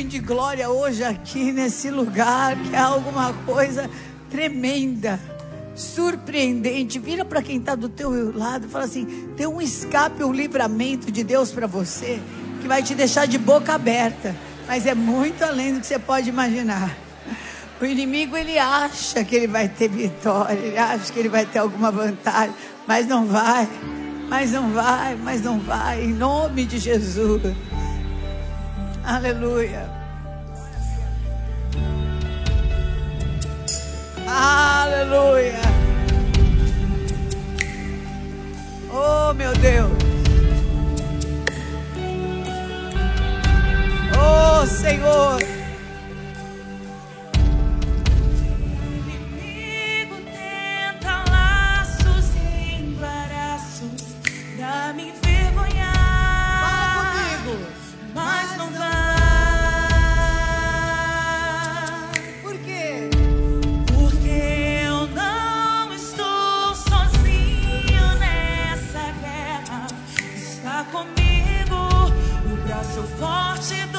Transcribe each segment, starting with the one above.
nuvem de glória hoje aqui nesse lugar, que é alguma coisa tremenda, surpreendente. Vira para quem está do teu lado e fala assim: tem um escape, um livramento de Deus para você, que vai te deixar de boca aberta, mas é muito além do que você pode imaginar. O inimigo ele acha que ele vai ter vitória, ele acha que ele vai ter alguma vantagem, mas não vai mas não vai, mas não vai, em nome de Jesus. Aleluia. Aleluia. Oh, meu Deus. Oh, Senhor. parted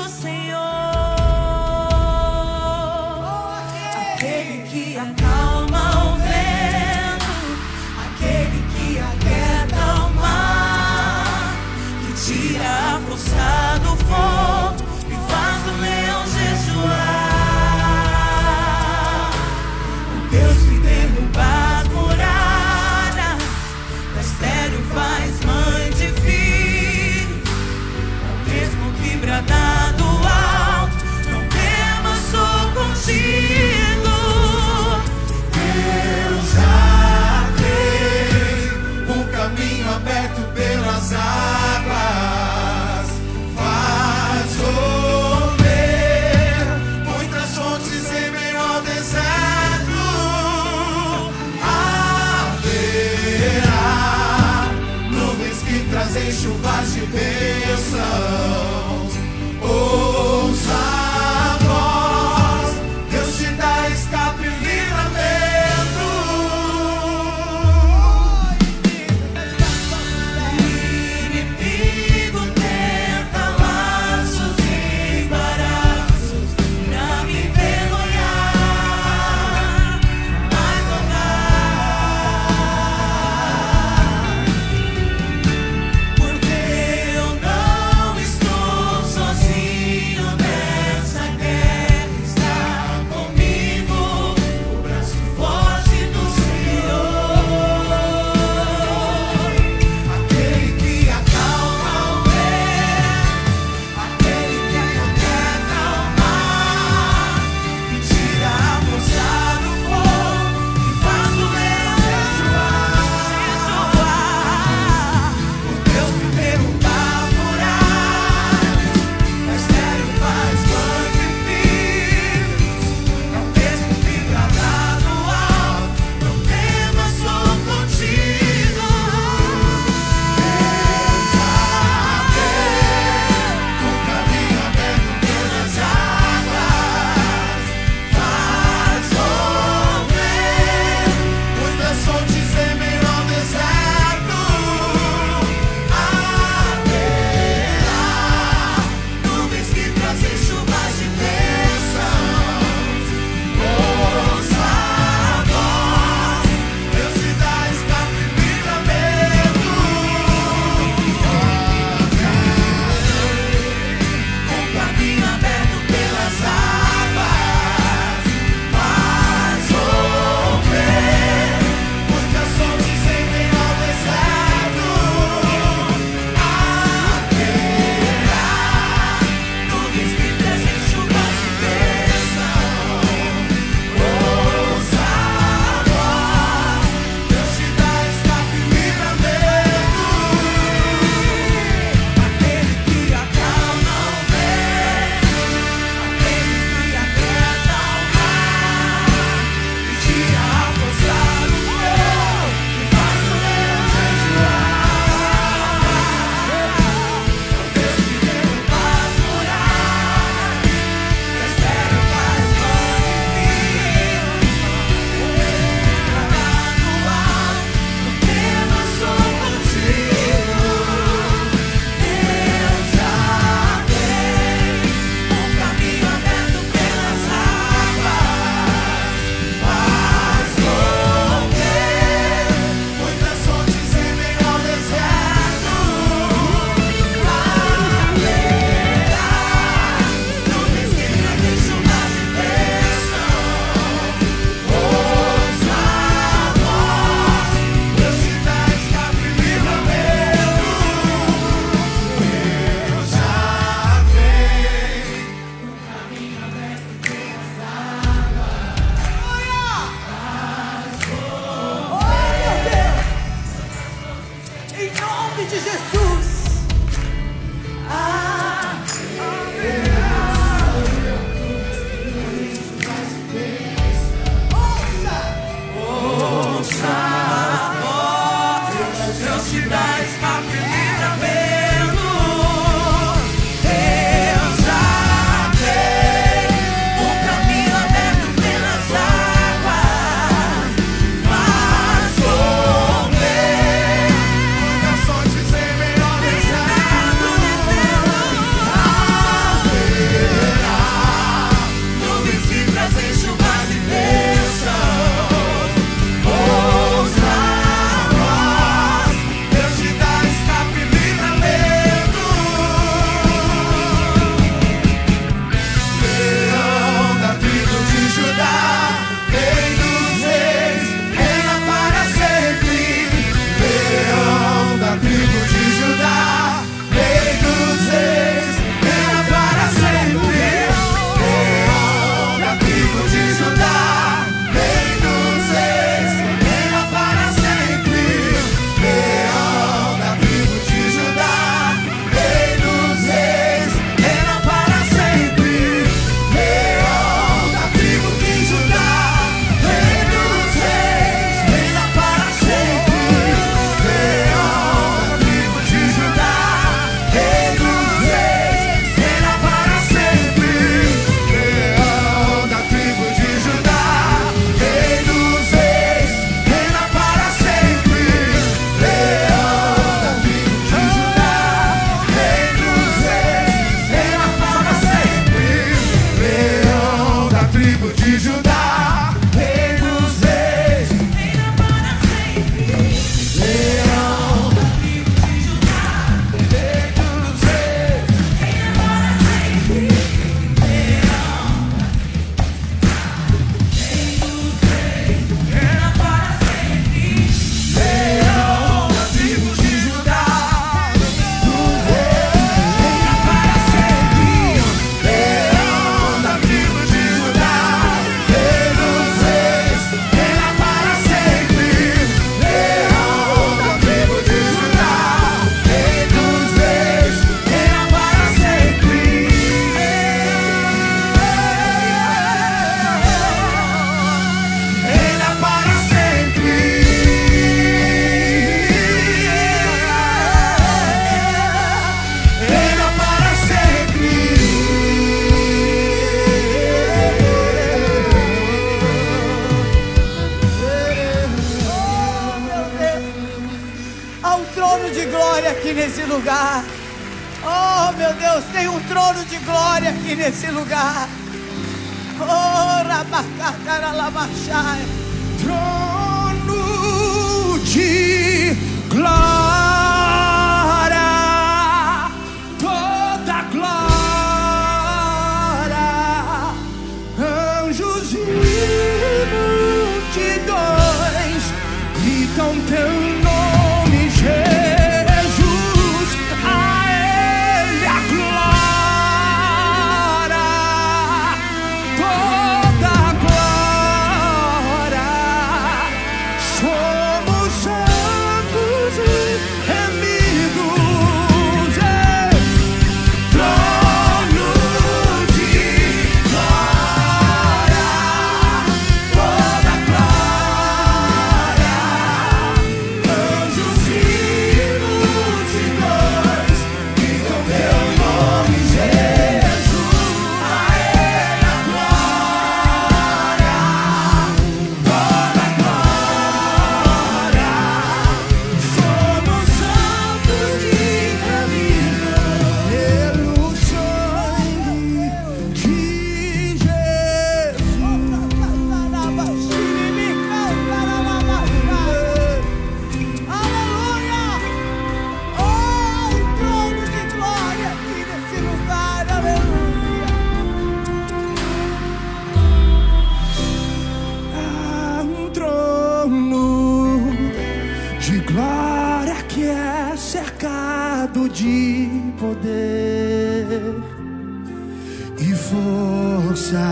força.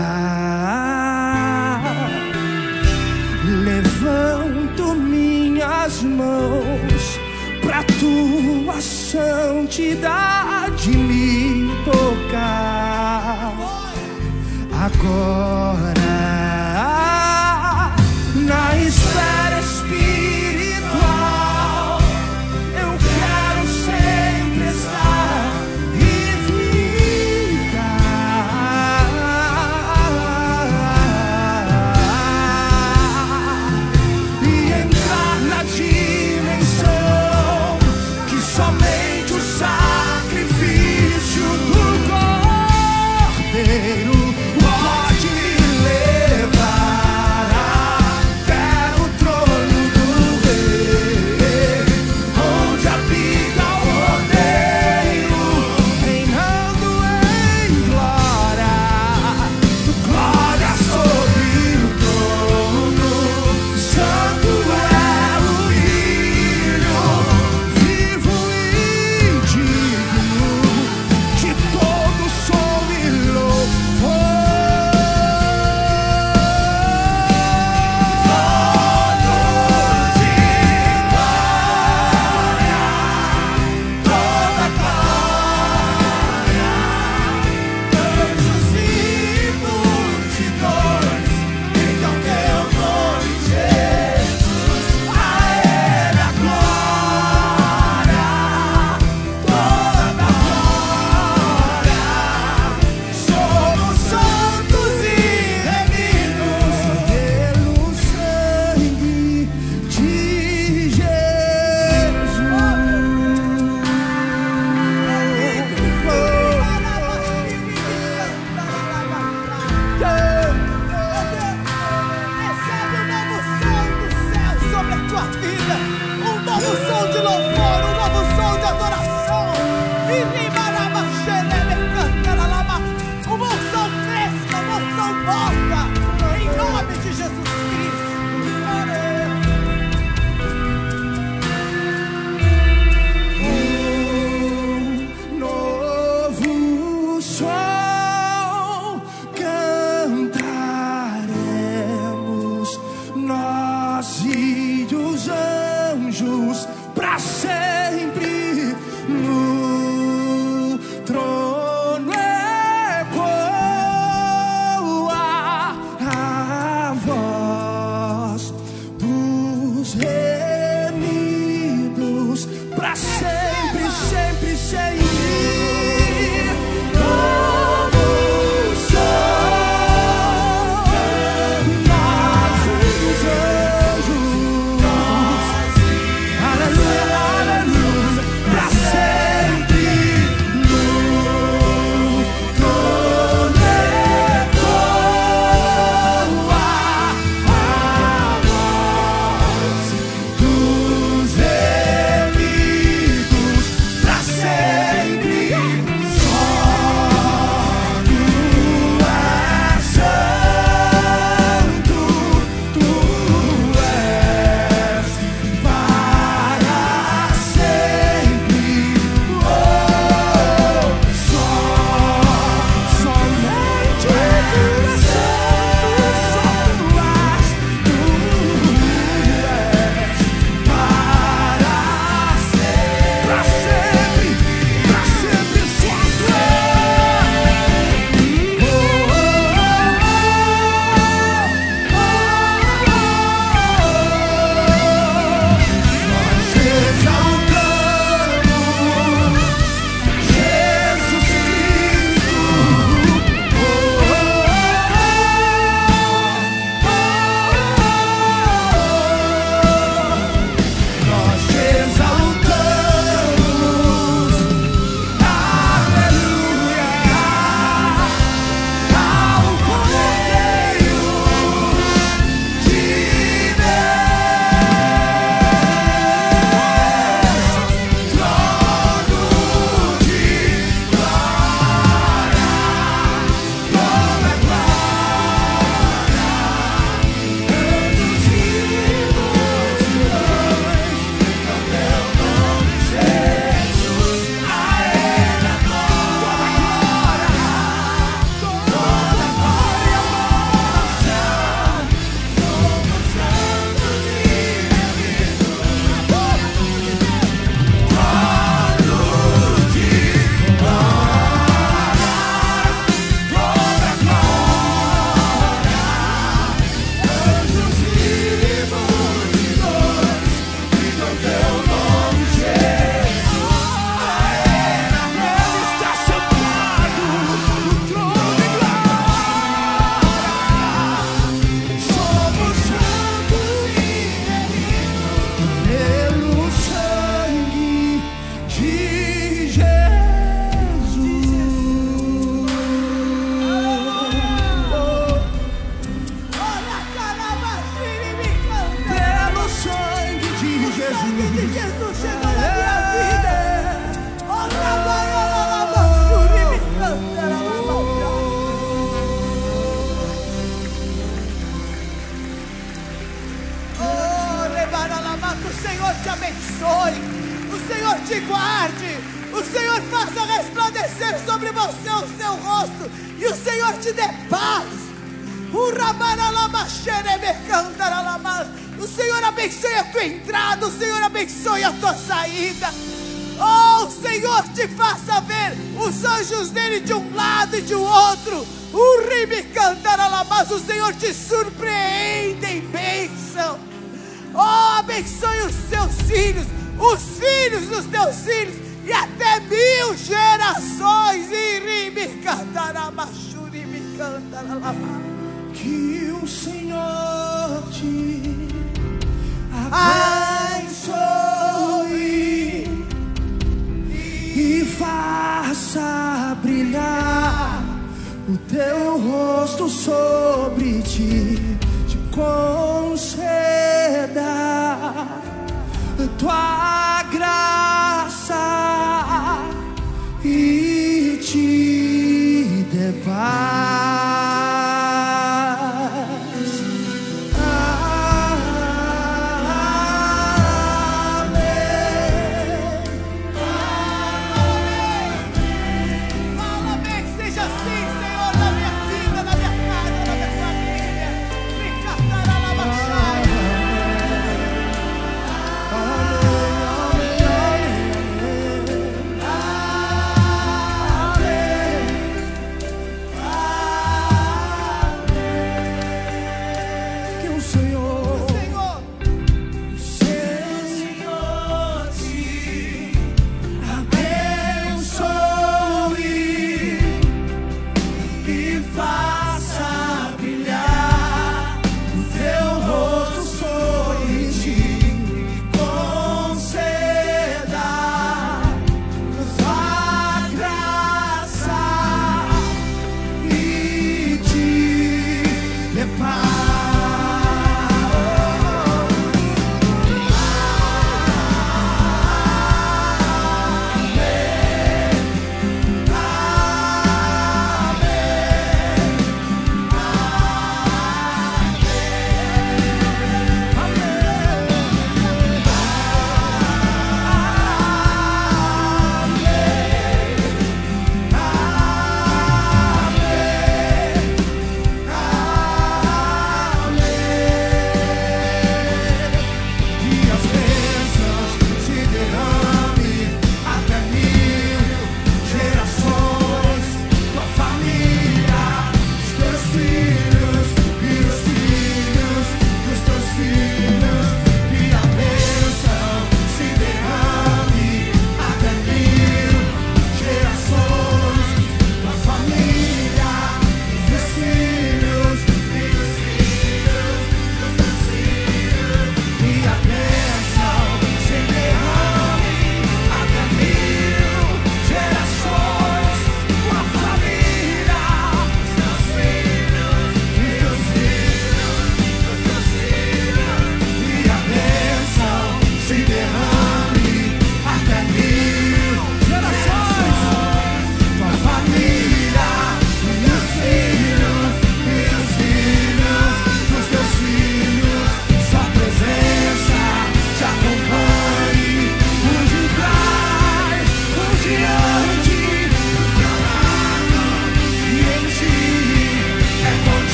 Levanto minhas mãos pra tua santidade me tocar agora.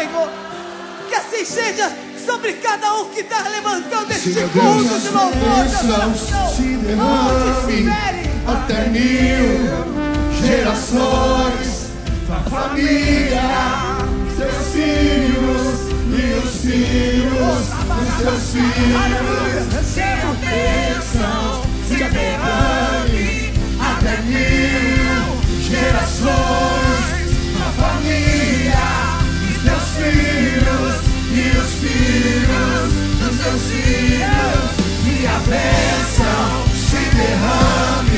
Senhor. Que assim seja sobre cada um que está levantando este culto de louvor de adoração. Onde estiverem. até mil gerações, tua família, seus filhos e os filhos dos seus filhos. Seja a bênção, se derrame até mil gerações, filhos e os filhos dos teus filhos. E a bênção se derrame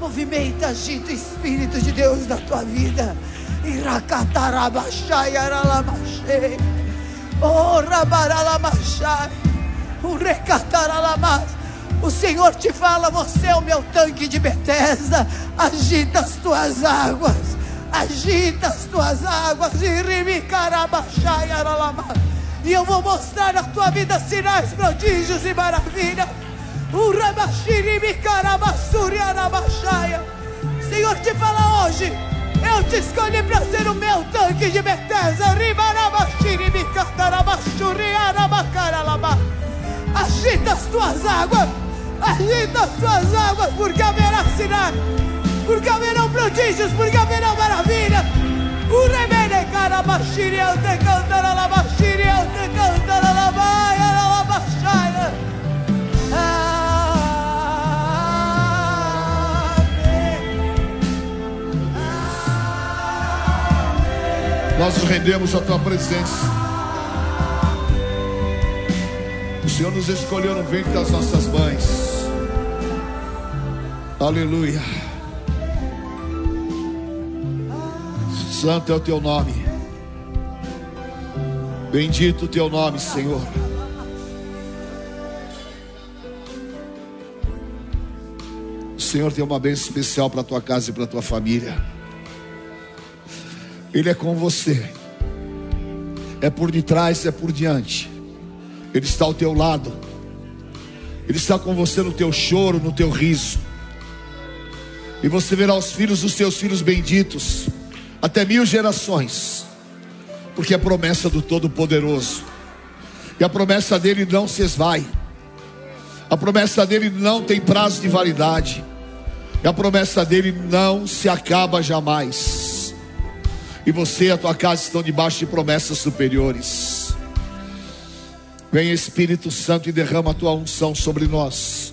Movimenta, agita o Espírito de Deus na tua vida. Iracatarabaxaiara lamaxei. Oh, rabaralabaxai. O recataralamas. O Senhor te fala, você é o meu tanque de Betesda. Agita as tuas águas. Agita as tuas águas. E eu vou mostrar na tua vida sinais, prodígios e maravilhas. Senhor te fala hoje. Eu te escolhi para ser o meu tanque de. Ribarabashirimicatarabachuriarabacaralama. Agita as tuas águas. Agita as tuas águas, porque haverá sinais. Porque haverão prodígios, porque haverá maravilhas. O remene carabashiri, eu te labashiri, eu te Nós nos rendemos à tua presença. O Senhor nos escolheu no ventre das nossas mães. Aleluia. Santo é o teu nome. Bendito o teu nome, Senhor. O Senhor tem uma bênção especial para a tua casa e para a tua família. Ele é com você. É por detrás, é por diante. Ele está ao teu lado. Ele está com você no teu choro, no teu riso. E você verá os filhos dos teus filhos benditos até mil gerações, porque é promessa do Todo-Poderoso. E a promessa dele não se esvai. A promessa dele não tem prazo de validade. E a promessa dele não se acaba jamais. E você e a tua casa estão debaixo de promessas superiores. Vem Espírito Santo e derrama a tua unção sobre nós.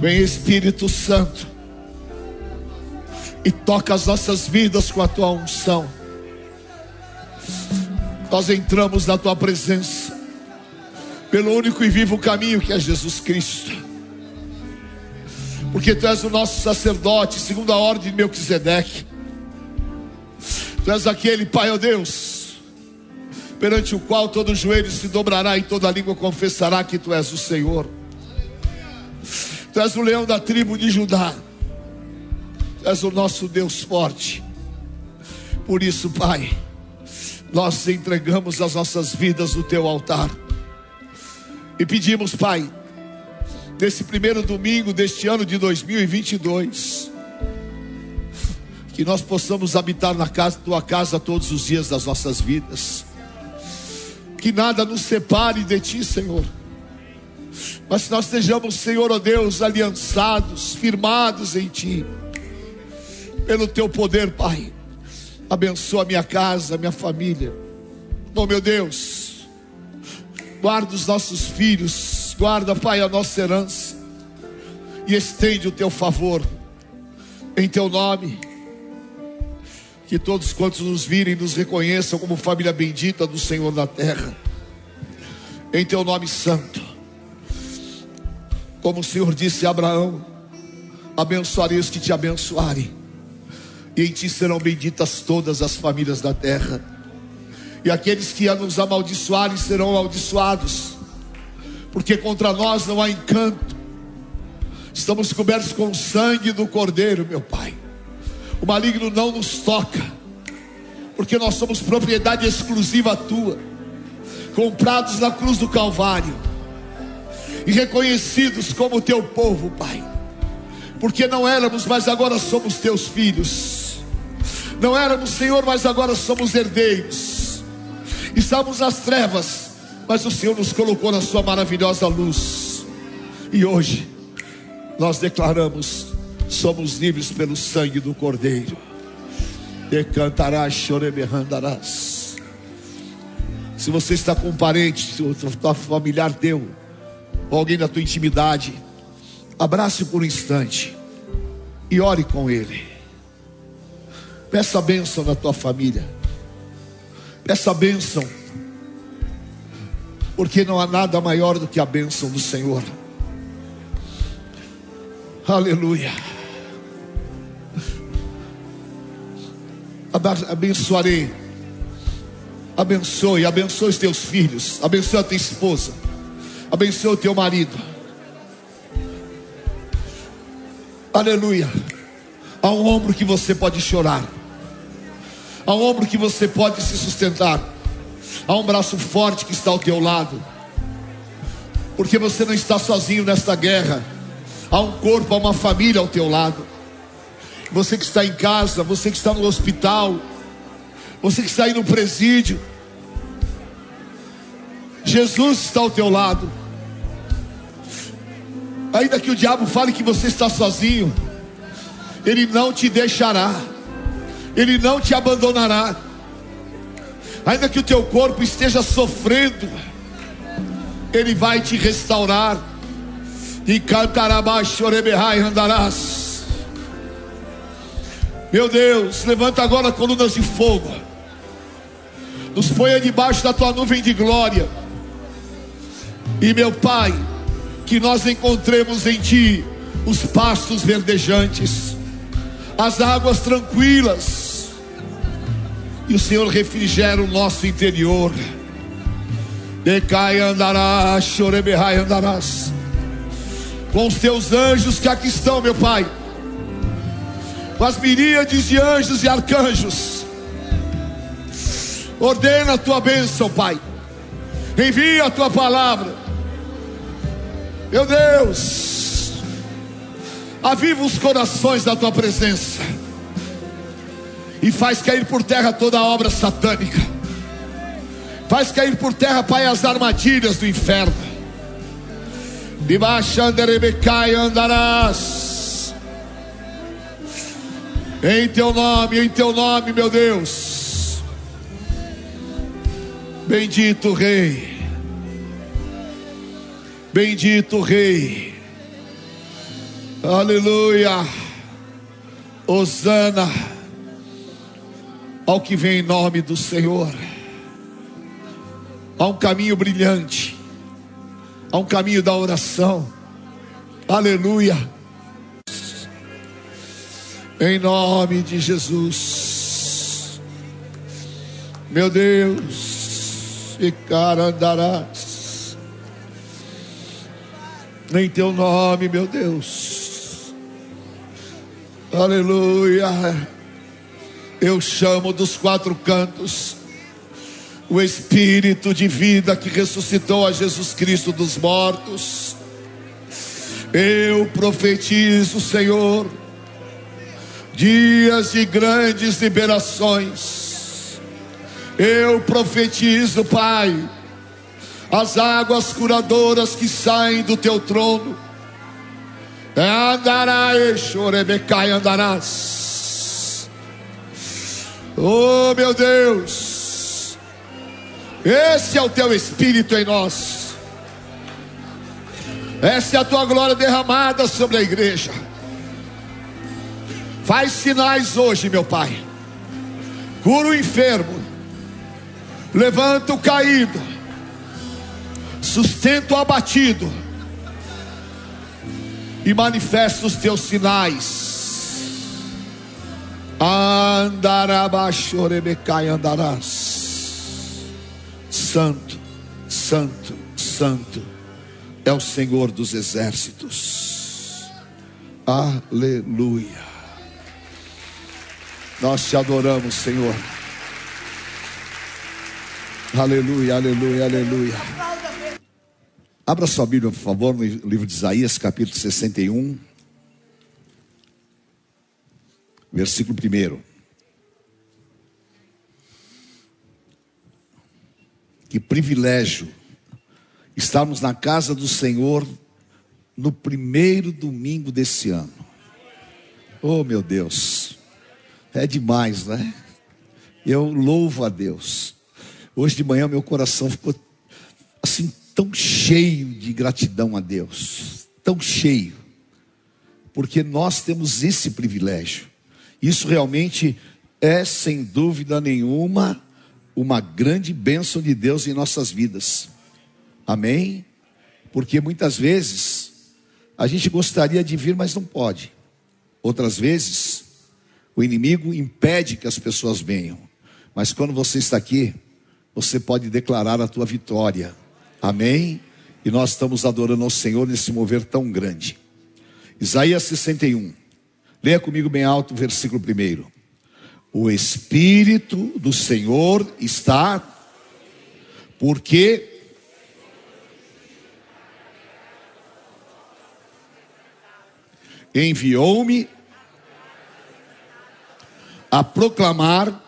Vem Espírito Santo e toca as nossas vidas com a tua unção. Nós entramos na tua presença pelo único e vivo caminho que é Jesus Cristo. Porque tu és o nosso sacerdote, segundo a ordem de Melquisedeque. Tu és aquele, Pai, ó oh Deus, perante o qual todo joelho se dobrará e toda língua confessará que tu és o Senhor. Tu és o leão da tribo de Judá. Tu és o nosso Deus forte. Por isso, Pai, nós entregamos as nossas vidas no teu altar. E pedimos, Pai, nesse primeiro domingo deste ano de 2022, que nós possamos habitar na casa, tua casa todos os dias das nossas vidas. Que nada nos separe de ti, Senhor. Mas que nós estejamos, Senhor, ó oh Deus, aliançados, firmados em ti. Pelo teu poder, Pai Abençoa minha casa, minha família. Oh meu Deus, guarda os nossos filhos, guarda, Pai, a nossa herança. E estende o teu favor em teu nome. Que todos quantos nos virem nos reconheçam como família bendita do Senhor na terra. Em teu nome santo. Como o Senhor disse a Abraão: abençoarei os que te abençoarem e em ti serão benditas todas as famílias da terra. E aqueles que a nos amaldiçoarem serão amaldiçoados, porque contra nós não há encanto. Estamos cobertos com o sangue do Cordeiro, meu Pai. O maligno não nos toca, porque nós somos propriedade exclusiva tua, comprados na cruz do Calvário e reconhecidos como teu povo, Pai. Porque não éramos, mas agora somos teus filhos não éramos Senhor, mas agora somos herdeiros. Estamos nas trevas, mas o Senhor nos colocou na Sua maravilhosa luz. E hoje nós declaramos: somos livres pelo sangue do Cordeiro. Decantarás, choreberrandarás. Se você está com um parente, se o teu familiar teu, ou alguém da tua intimidade, abrace por um instante e ore com ele. Peça bênção na tua família. Peça bênção. Porque não há nada maior do que a bênção do Senhor. Aleluia. Abençoarei. Abençoe, abençoe os teus filhos. Abençoe a tua esposa. Abençoe o teu marido. Aleluia. Há um ombro que você pode chorar. Há um ombro que você pode se sustentar. Há um braço forte que está ao teu lado. Porque você não está sozinho nesta guerra. Há um corpo, há uma família ao teu lado. Você que está em casa, você que está no hospital, você que está aí no presídio. Jesus está ao teu lado. Ainda que o diabo fale que você está sozinho, ele não te deixará. Ele não te abandonará. Ainda que o teu corpo esteja sofrendo, Ele vai te restaurar. E cantará baixo, andarás. Meu Deus, levanta agora colunas de fogo. Nos ponha debaixo da tua nuvem de glória. E meu Pai, que nós encontremos em Ti os pastos verdejantes, as águas tranquilas e o Senhor refrigera o nosso interior. Decai andarás, choreberrai andarás. Com os teus anjos que aqui estão, meu Pai. Com as miríades de anjos e arcanjos. Ordena a tua bênção, Pai. Envia a tua palavra. Meu Deus, aviva os corações da tua presença e faz cair por terra toda a obra satânica. Faz cair por terra, Pai, as armadilhas do inferno. Debaixo andarás. Em teu nome, em teu nome, meu Deus. Bendito Rei. Bendito Rei. Aleluia. Osana ao que vem em nome do Senhor. Há um caminho brilhante, há um caminho da oração. Aleluia. Em nome de Jesus. Meu Deus, e cara andarás. Em teu nome, meu Deus. Aleluia. Eu chamo dos quatro cantos o Espírito de vida que ressuscitou a Jesus Cristo dos mortos. Eu profetizo, Senhor, dias de grandes liberações. Eu profetizo, Pai, as águas curadoras que saem do teu trono. Andarás, chorebecai, andarás. Oh, meu Deus. Esse é o teu espírito em nós. Essa é a tua glória derramada sobre a igreja. Faz sinais hoje, meu Pai. Cura o enfermo. Levanta o caído. Sustenta o abatido. E manifesta os teus sinais. Andarabachorebecai andarás. Santo, santo, santo é o Senhor dos exércitos. Aleluia. Nós te adoramos, Senhor. Aleluia, aleluia, aleluia. Abra sua Bíblia, por favor, no livro de Isaías, capítulo 61, versículo 1. Que privilégio estarmos na casa do Senhor no primeiro domingo desse ano. Oh, meu Deus, é demais, né? Eu louvo a Deus. Hoje de manhã meu coração ficou assim tão cheio de gratidão a Deus, tão cheio, porque nós temos esse privilégio. Isso realmente é, sem dúvida nenhuma, uma grande bênção de Deus em nossas vidas. Amém? Porque muitas vezes a gente gostaria de vir, mas não pode. Outras vezes o inimigo impede que as pessoas venham. Mas quando você está aqui, você pode declarar a tua vitória. Amém? E nós estamos adorando ao Senhor nesse mover tão grande. Isaías 61. Leia comigo bem alto o versículo 1. O Espírito do Senhor está, porque enviou-me a proclamar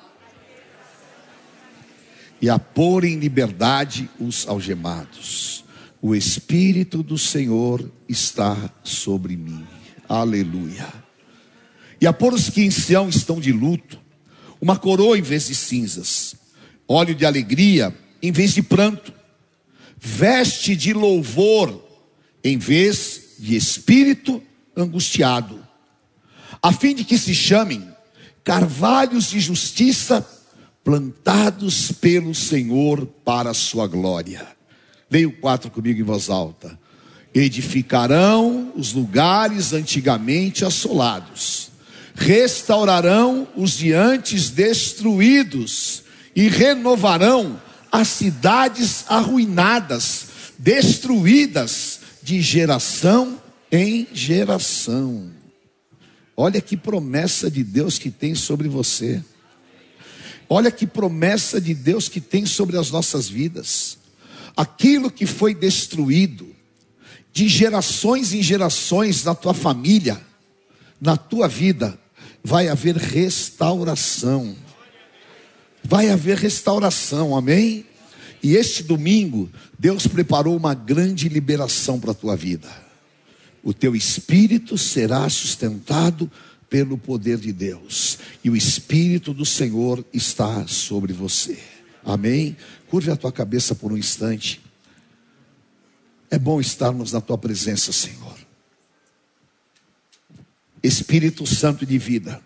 e a pôr em liberdade os algemados. O Espírito do Senhor está sobre mim. Aleluia. E a pôr os que em Sião estão de luto, uma coroa em vez de cinzas, óleo de alegria em vez de pranto, veste de louvor em vez de espírito angustiado, a fim de que se chamem carvalhos de justiça plantados pelo Senhor para a sua glória. Leia o 4 comigo em voz alta. Edificarão os lugares antigamente assolados, restaurarão os de antes destruídos e renovarão as cidades arruinadas, destruídas de geração em geração. Olha que promessa de Deus que tem sobre você. Olha que promessa de Deus que tem sobre as nossas vidas. Aquilo que foi destruído de gerações em gerações na tua família, na tua vida, vai haver restauração. Vai haver restauração, amém? E este domingo, Deus preparou uma grande liberação para a tua vida. O teu espírito será sustentado pelo poder de Deus, e o espírito do Senhor está sobre você. Amém? Curve a tua cabeça por um instante. É bom estarmos na tua presença, Senhor. Espírito Santo de vida.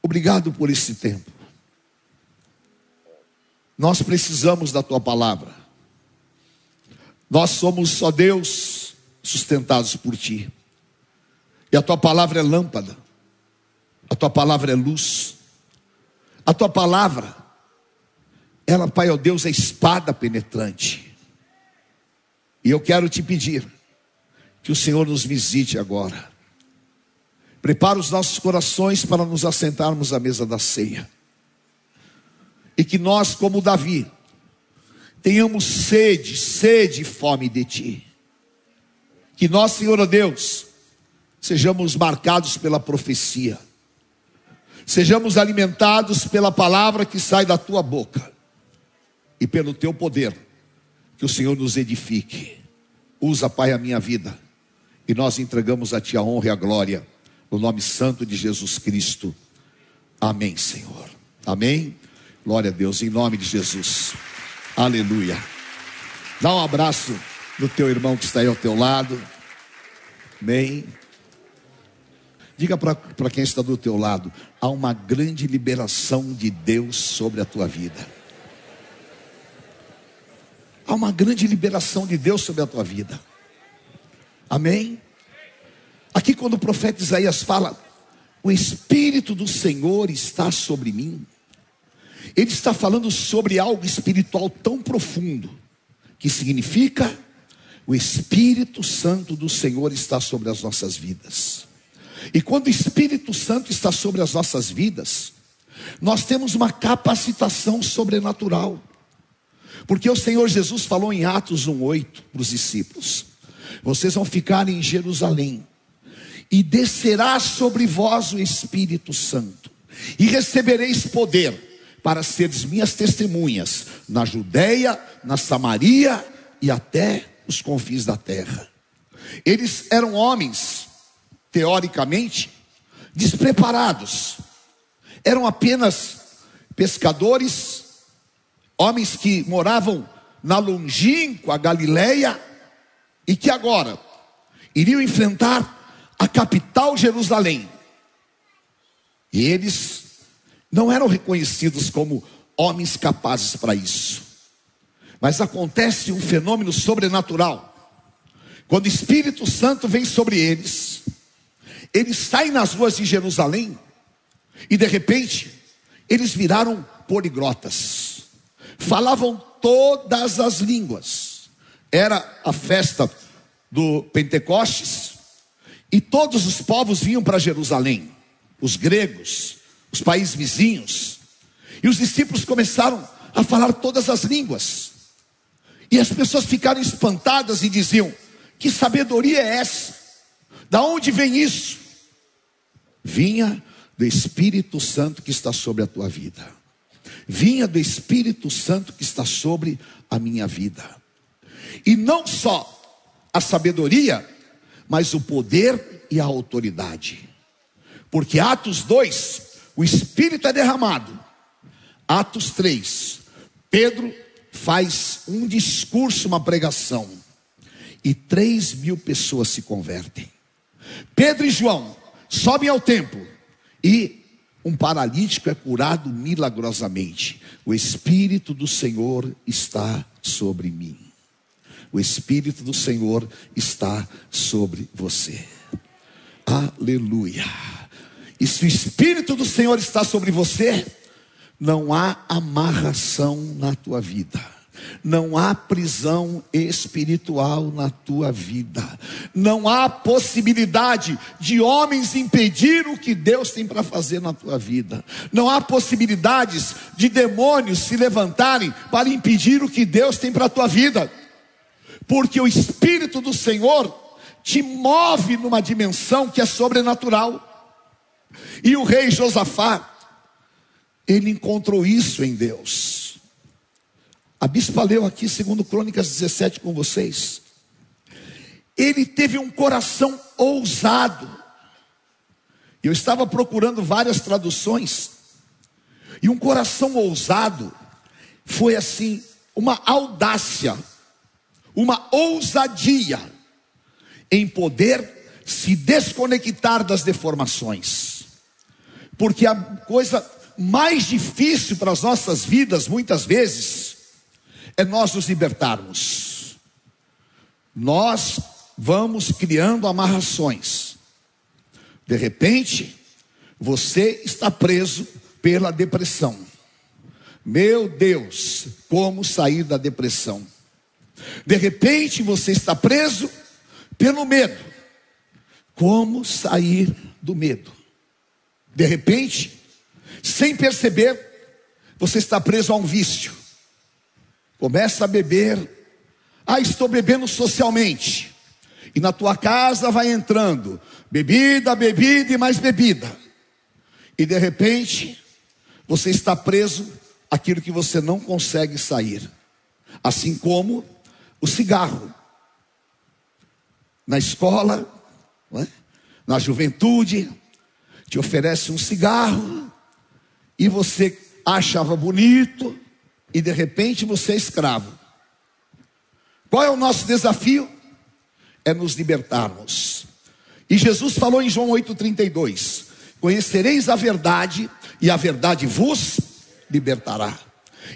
Obrigado por esse tempo. Nós precisamos da tua palavra. Nós somos só Deus sustentados por ti. E a tua palavra é lâmpada. A tua palavra é luz. A tua palavra, ela, Pai, ó Deus, é espada penetrante. E eu quero te pedir que o Senhor nos visite agora. Prepara os nossos corações para nos assentarmos à mesa da ceia e que nós, como Davi, tenhamos sede, sede e fome de Ti. Que nós, Senhor Deus, sejamos marcados pela profecia, sejamos alimentados pela palavra que sai da Tua boca e pelo Teu poder, que o Senhor nos edifique. Usa, Pai, a minha vida e nós entregamos a Ti a honra e a glória, no nome santo de Jesus Cristo. Amém, Senhor. Amém. Glória a Deus, em nome de Jesus. Aleluia. Dá um abraço no teu irmão que está aí ao teu lado. Amém. Diga para quem está do teu lado: há uma grande liberação de Deus sobre a tua vida. Há uma grande liberação de Deus sobre a tua vida. Amém? Aqui, quando o profeta Isaías fala, o Espírito do Senhor está sobre mim ele está falando sobre algo espiritual tão profundo, que significa o Espírito Santo do Senhor está sobre as nossas vidas. E quando o Espírito Santo está sobre as nossas vidas, nós temos uma capacitação sobrenatural. Porque o Senhor Jesus falou em Atos 1:8 para os discípulos: Vocês vão ficar em Jerusalém, e descerá sobre vós o Espírito Santo, e recebereis poder para seres minhas testemunhas na Judéia, na Samaria e até os confins da terra. Eles eram homens, teoricamente, despreparados, eram apenas pescadores, homens que moravam na longínqua Galileia e que agora iriam enfrentar a capital Jerusalém. E eles não eram reconhecidos como homens capazes para isso. Mas acontece um fenômeno sobrenatural. Quando o Espírito Santo vem sobre eles, eles saem nas ruas de Jerusalém e de repente eles viraram poliglotas. Falavam todas as línguas. Era a festa do Pentecostes e todos os povos vinham para Jerusalém. Os gregos, os países vizinhos. E os discípulos começaram a falar todas as línguas. E as pessoas ficaram espantadas e diziam: Que sabedoria é essa? Da onde vem isso? Vinha do Espírito Santo que está sobre a tua vida. Vinha do Espírito Santo que está sobre a minha vida. E não só a sabedoria, mas o poder e a autoridade. Porque Atos 2, o Espírito é derramado. Atos 3. Pedro faz um discurso, uma pregação. E 3 mil pessoas se convertem. Pedro e João sobem ao templo. E um paralítico é curado milagrosamente. O Espírito do Senhor está sobre mim. O Espírito do Senhor está sobre você. Aleluia. E se o Espírito do Senhor está sobre você, não há amarração na tua vida. Não há prisão espiritual na tua vida. Não há possibilidade de homens impedir o que Deus tem para fazer na tua vida. Não há possibilidades de demônios se levantarem para impedir o que Deus tem para a tua vida. Porque o Espírito do Senhor te move numa dimensão que é sobrenatural. E o rei Josafá, ele encontrou isso em Deus. A bispa leu aqui, segundo Crônicas 17 com vocês. Ele teve um coração ousado. Eu estava procurando várias traduções. E um coração ousado foi assim, uma audácia, uma ousadia em poder se desconectar das deformações. Porque a coisa mais difícil para as nossas vidas, muitas vezes, é nós nos libertarmos. Nós vamos criando amarrações. De repente, você está preso pela depressão. Meu Deus, como sair da depressão? De repente, você está preso pelo medo. Como sair do medo? De repente, sem perceber, você está preso a um vício. Começa a beber. Ah, estou bebendo socialmente. E na tua casa vai entrando bebida, bebida e mais bebida. E de repente, você está preso àquilo que você não consegue sair. Assim como o cigarro. Na escola, é? na juventude, te oferece um cigarro e você achava bonito, e de repente você é escravo. Qual é o nosso desafio? É nos libertarmos. E Jesus falou em João 8,32: Conhecereis a verdade, e a verdade vos libertará.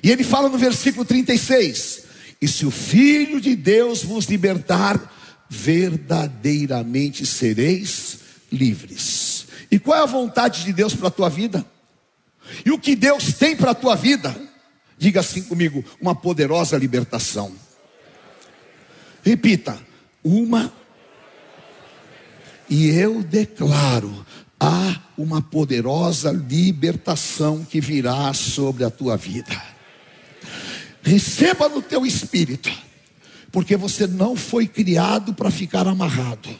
E ele fala no versículo 36: E se o Filho de Deus vos libertar, verdadeiramente sereis livres. E qual é a vontade de Deus para a tua vida? E o que Deus tem para a tua vida? Diga assim comigo: uma poderosa libertação. Repita: uma. E eu declaro: há uma poderosa libertação que virá sobre a tua vida. Receba no teu espírito, porque você não foi criado para ficar amarrado.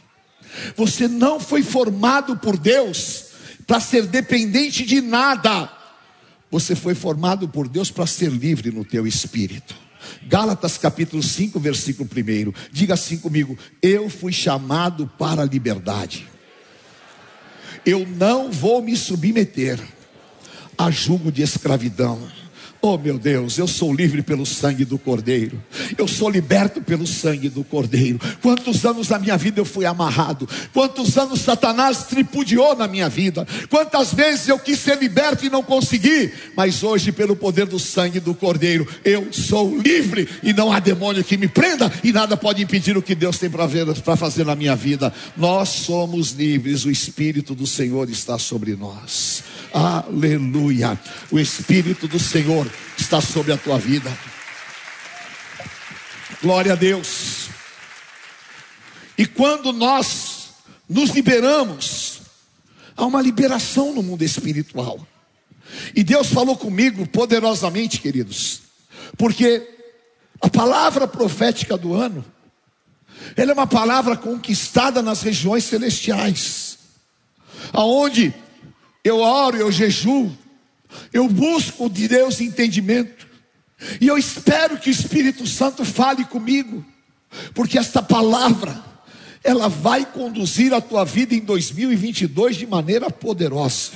Você não foi formado por Deus para ser dependente de nada. Você foi formado por Deus para ser livre no teu espírito. Gálatas capítulo 5, versículo 1. Diga assim comigo: Eu fui chamado para a liberdade. Eu não vou me submeter a julgo de escravidão. Oh meu Deus, eu sou livre pelo sangue do Cordeiro. Eu sou liberto pelo sangue do Cordeiro. Quantos anos na minha vida eu fui amarrado? Quantos anos Satanás tripudiou na minha vida? Quantas vezes eu quis ser liberto e não consegui? Mas hoje, pelo poder do sangue do Cordeiro, eu sou livre e não há demônio que me prenda e nada pode impedir o que Deus tem para fazer na minha vida. Nós somos livres, o Espírito do Senhor está sobre nós. Aleluia. O Espírito do Senhor está sobre a tua vida. Glória a Deus. E quando nós nos liberamos, há uma liberação no mundo espiritual. E Deus falou comigo poderosamente, queridos, porque a palavra profética do ano, ela é uma palavra conquistada nas regiões celestiais, aonde eu oro, eu jejuo, eu busco de Deus entendimento, e eu espero que o Espírito Santo fale comigo, porque esta palavra, ela vai conduzir a tua vida em 2022 de maneira poderosa,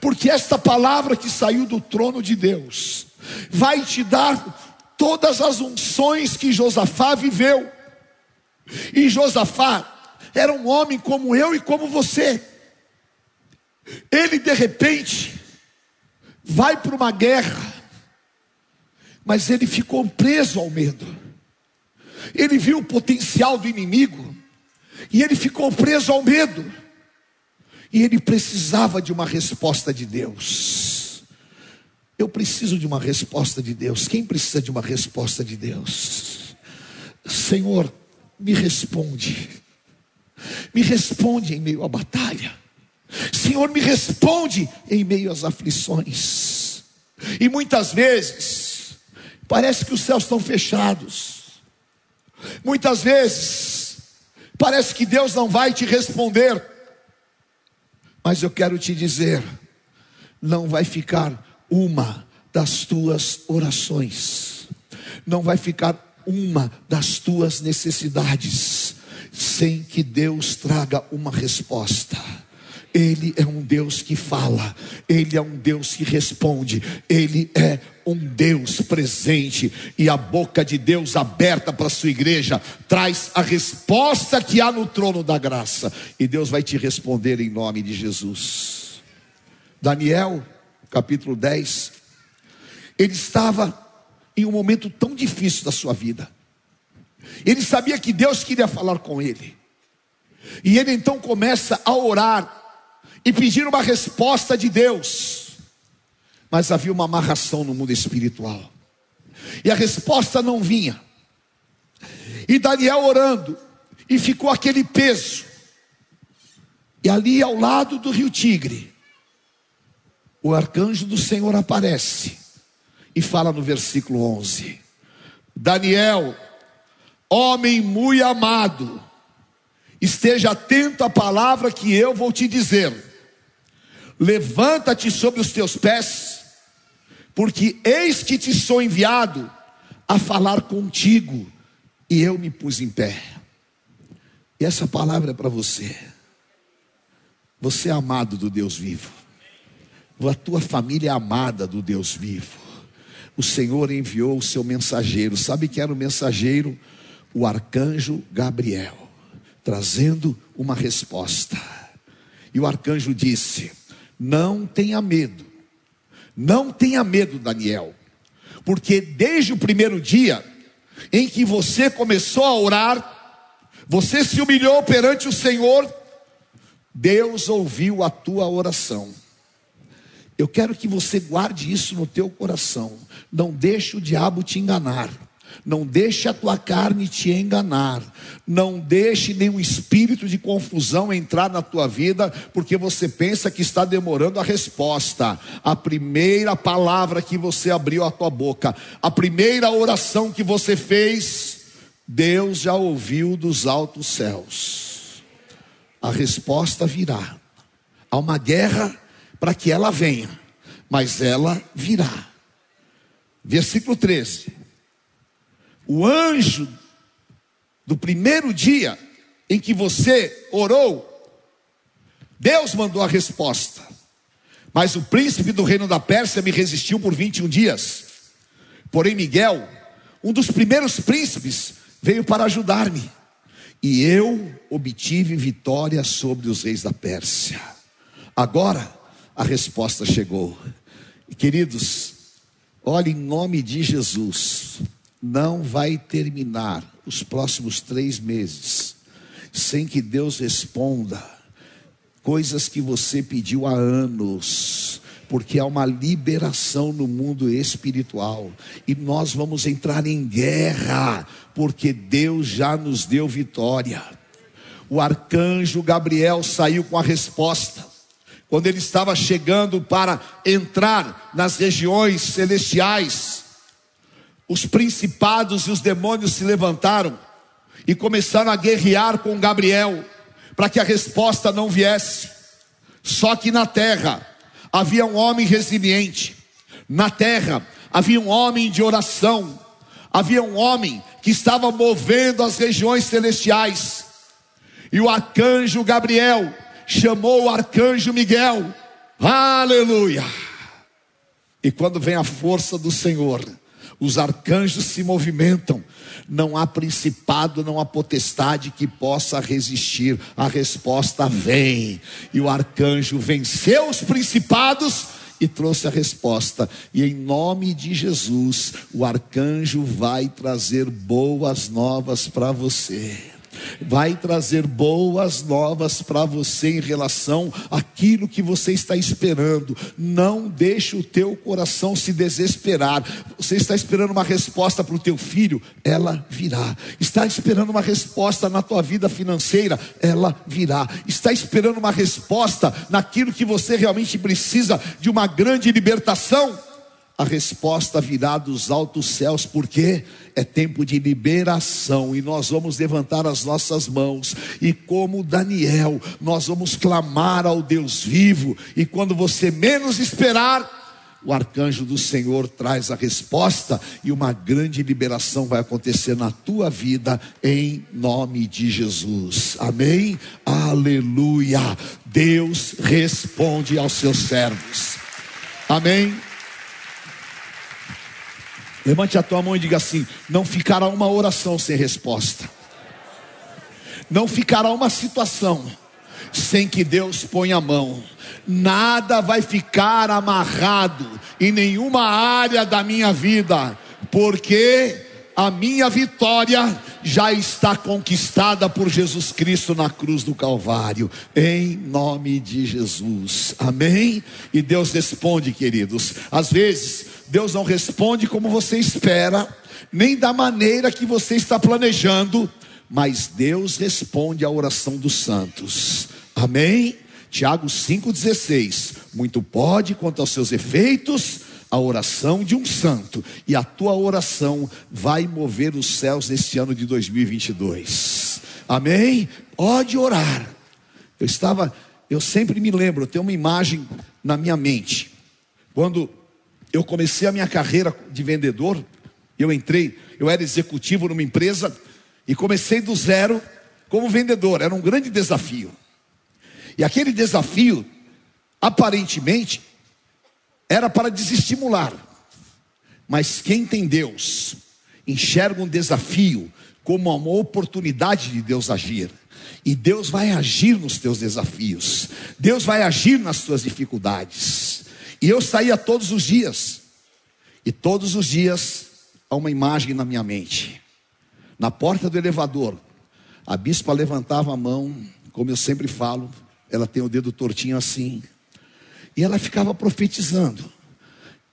porque esta palavra que saiu do trono de Deus, vai te dar todas as unções que Josafá viveu, e Josafá era um homem como eu e como você, ele de repente vai para uma guerra, mas ele ficou preso ao medo. Ele viu o potencial do inimigo e ele ficou preso ao medo. E ele precisava de uma resposta de Deus. Eu preciso de uma resposta de Deus. Quem precisa de uma resposta de Deus? Senhor, me responde. Me responde em meio à batalha. Senhor, me responde em meio às aflições. E muitas vezes, parece que os céus estão fechados. Muitas vezes, parece que Deus não vai te responder. Mas eu quero te dizer: não vai ficar uma das tuas orações, não vai ficar uma das tuas necessidades sem que Deus traga uma resposta. Ele é um Deus que fala, Ele é um Deus que responde, Ele é um Deus presente e a boca de Deus aberta para a sua igreja traz a resposta que há no trono da graça e Deus vai te responder em nome de Jesus. Daniel, capítulo 10, ele estava em um momento tão difícil da sua vida. Ele sabia que Deus queria falar com ele. E ele então começa a orar e pedir uma resposta de Deus. Mas havia uma amarração no mundo espiritual. E a resposta não vinha. E Daniel orando, e ficou aquele peso. E ali ao lado do rio Tigre, o arcanjo do Senhor aparece e fala no versículo 11: Daniel, homem muito amado, esteja atento à palavra que eu vou te dizer. Levanta-te sobre os teus pés, porque eis que te sou enviado a falar contigo, e eu me pus em pé. E essa palavra é para você. Você é amado do Deus vivo. A tua família é amada do Deus vivo. O Senhor enviou o seu mensageiro. Sabe quem era o mensageiro? O arcanjo Gabriel, trazendo uma resposta. E o arcanjo disse: não tenha medo. Não tenha medo, Daniel. Porque desde o primeiro dia em que você começou a orar, você se humilhou perante o Senhor, Deus ouviu a tua oração. Eu quero que você guarde isso no teu coração. Não deixe o diabo te enganar. Não deixe a tua carne te enganar. Não deixe nenhum espírito de confusão entrar na tua vida, porque você pensa que está demorando a resposta. A primeira palavra que você abriu a tua boca, a primeira oração que você fez, Deus já ouviu dos altos céus. A resposta virá. Há uma guerra para que ela venha, mas ela virá. Versículo 13 o anjo do primeiro dia em que você orou, Deus mandou a resposta. Mas o príncipe do reino da Pérsia me resistiu por 21 dias. Porém, Miguel, um dos primeiros príncipes, veio para ajudar-me. E eu obtive vitória sobre os reis da Pérsia. Agora a resposta chegou. Queridos, olhe em nome de Jesus não vai terminar os próximos três meses sem que Deus responda coisas que você pediu há anos, porque há uma liberação no mundo espiritual e nós vamos entrar em guerra, porque Deus já nos deu vitória. O arcanjo Gabriel saiu com a resposta. Quando ele estava chegando para entrar nas regiões celestiais, os principados e os demônios se levantaram e começaram a guerrear com Gabriel, para que a resposta não viesse. Só que na terra havia um homem resiliente, na terra havia um homem de oração, havia um homem que estava movendo as regiões celestiais, e o arcanjo Gabriel chamou o arcanjo Miguel, aleluia. E quando vem a força do Senhor, os arcanjos se movimentam. Não há principado, não há potestade que possa resistir. A resposta vem. E o arcanjo venceu os principados e trouxe a resposta. E em nome de Jesus, o arcanjo vai trazer boas novas para você. Vai trazer boas novas para você em relação àquilo que você está esperando. Não deixe o teu coração se desesperar. Você está esperando uma resposta para o teu filho, ela virá. Está esperando uma resposta na tua vida financeira, ela virá. Está esperando uma resposta naquilo que você realmente precisa de uma grande libertação a resposta virá dos altos céus, porque é tempo de liberação e nós vamos levantar as nossas mãos e, como Daniel, nós vamos clamar ao Deus vivo, e quando você menos esperar, o arcanjo do Senhor traz a resposta e uma grande liberação vai acontecer na tua vida em nome de Jesus. Amém? Aleluia. Deus responde aos seus servos. Amém. Levante a tua mão e diga assim: não ficará uma oração sem resposta. Não ficará uma situação sem que Deus ponha a mão. Nada vai ficar amarrado em nenhuma área da minha vida, porque a minha vitória já está conquistada por Jesus Cristo na cruz do Calvário, em nome de Jesus, amém? E Deus responde, queridos. Às vezes, Deus não responde como você espera, nem da maneira que você está planejando, mas Deus responde à oração dos santos, amém? Tiago 5,16: Muito pode quanto aos seus efeitos a oração de um santo, e a tua oração vai mover os céus neste ano de 2022. Amém? Pode orar. Eu estava, eu sempre me lembro, eu tenho uma imagem na minha mente. Quando eu comecei a minha carreira de vendedor, eu entrei, eu era executivo numa empresa e comecei do zero como vendedor, era um grande desafio. E aquele desafio, aparentemente, era para desestimular. Mas quem tem Deus, enxerga um desafio como uma oportunidade de Deus agir. E Deus vai agir nos teus desafios. Deus vai agir nas tuas dificuldades. E eu saía todos os dias. E todos os dias há uma imagem na minha mente. Na porta do elevador, a bispa levantava a mão, como eu sempre falo, ela tem o dedo tortinho assim. E ela ficava profetizando.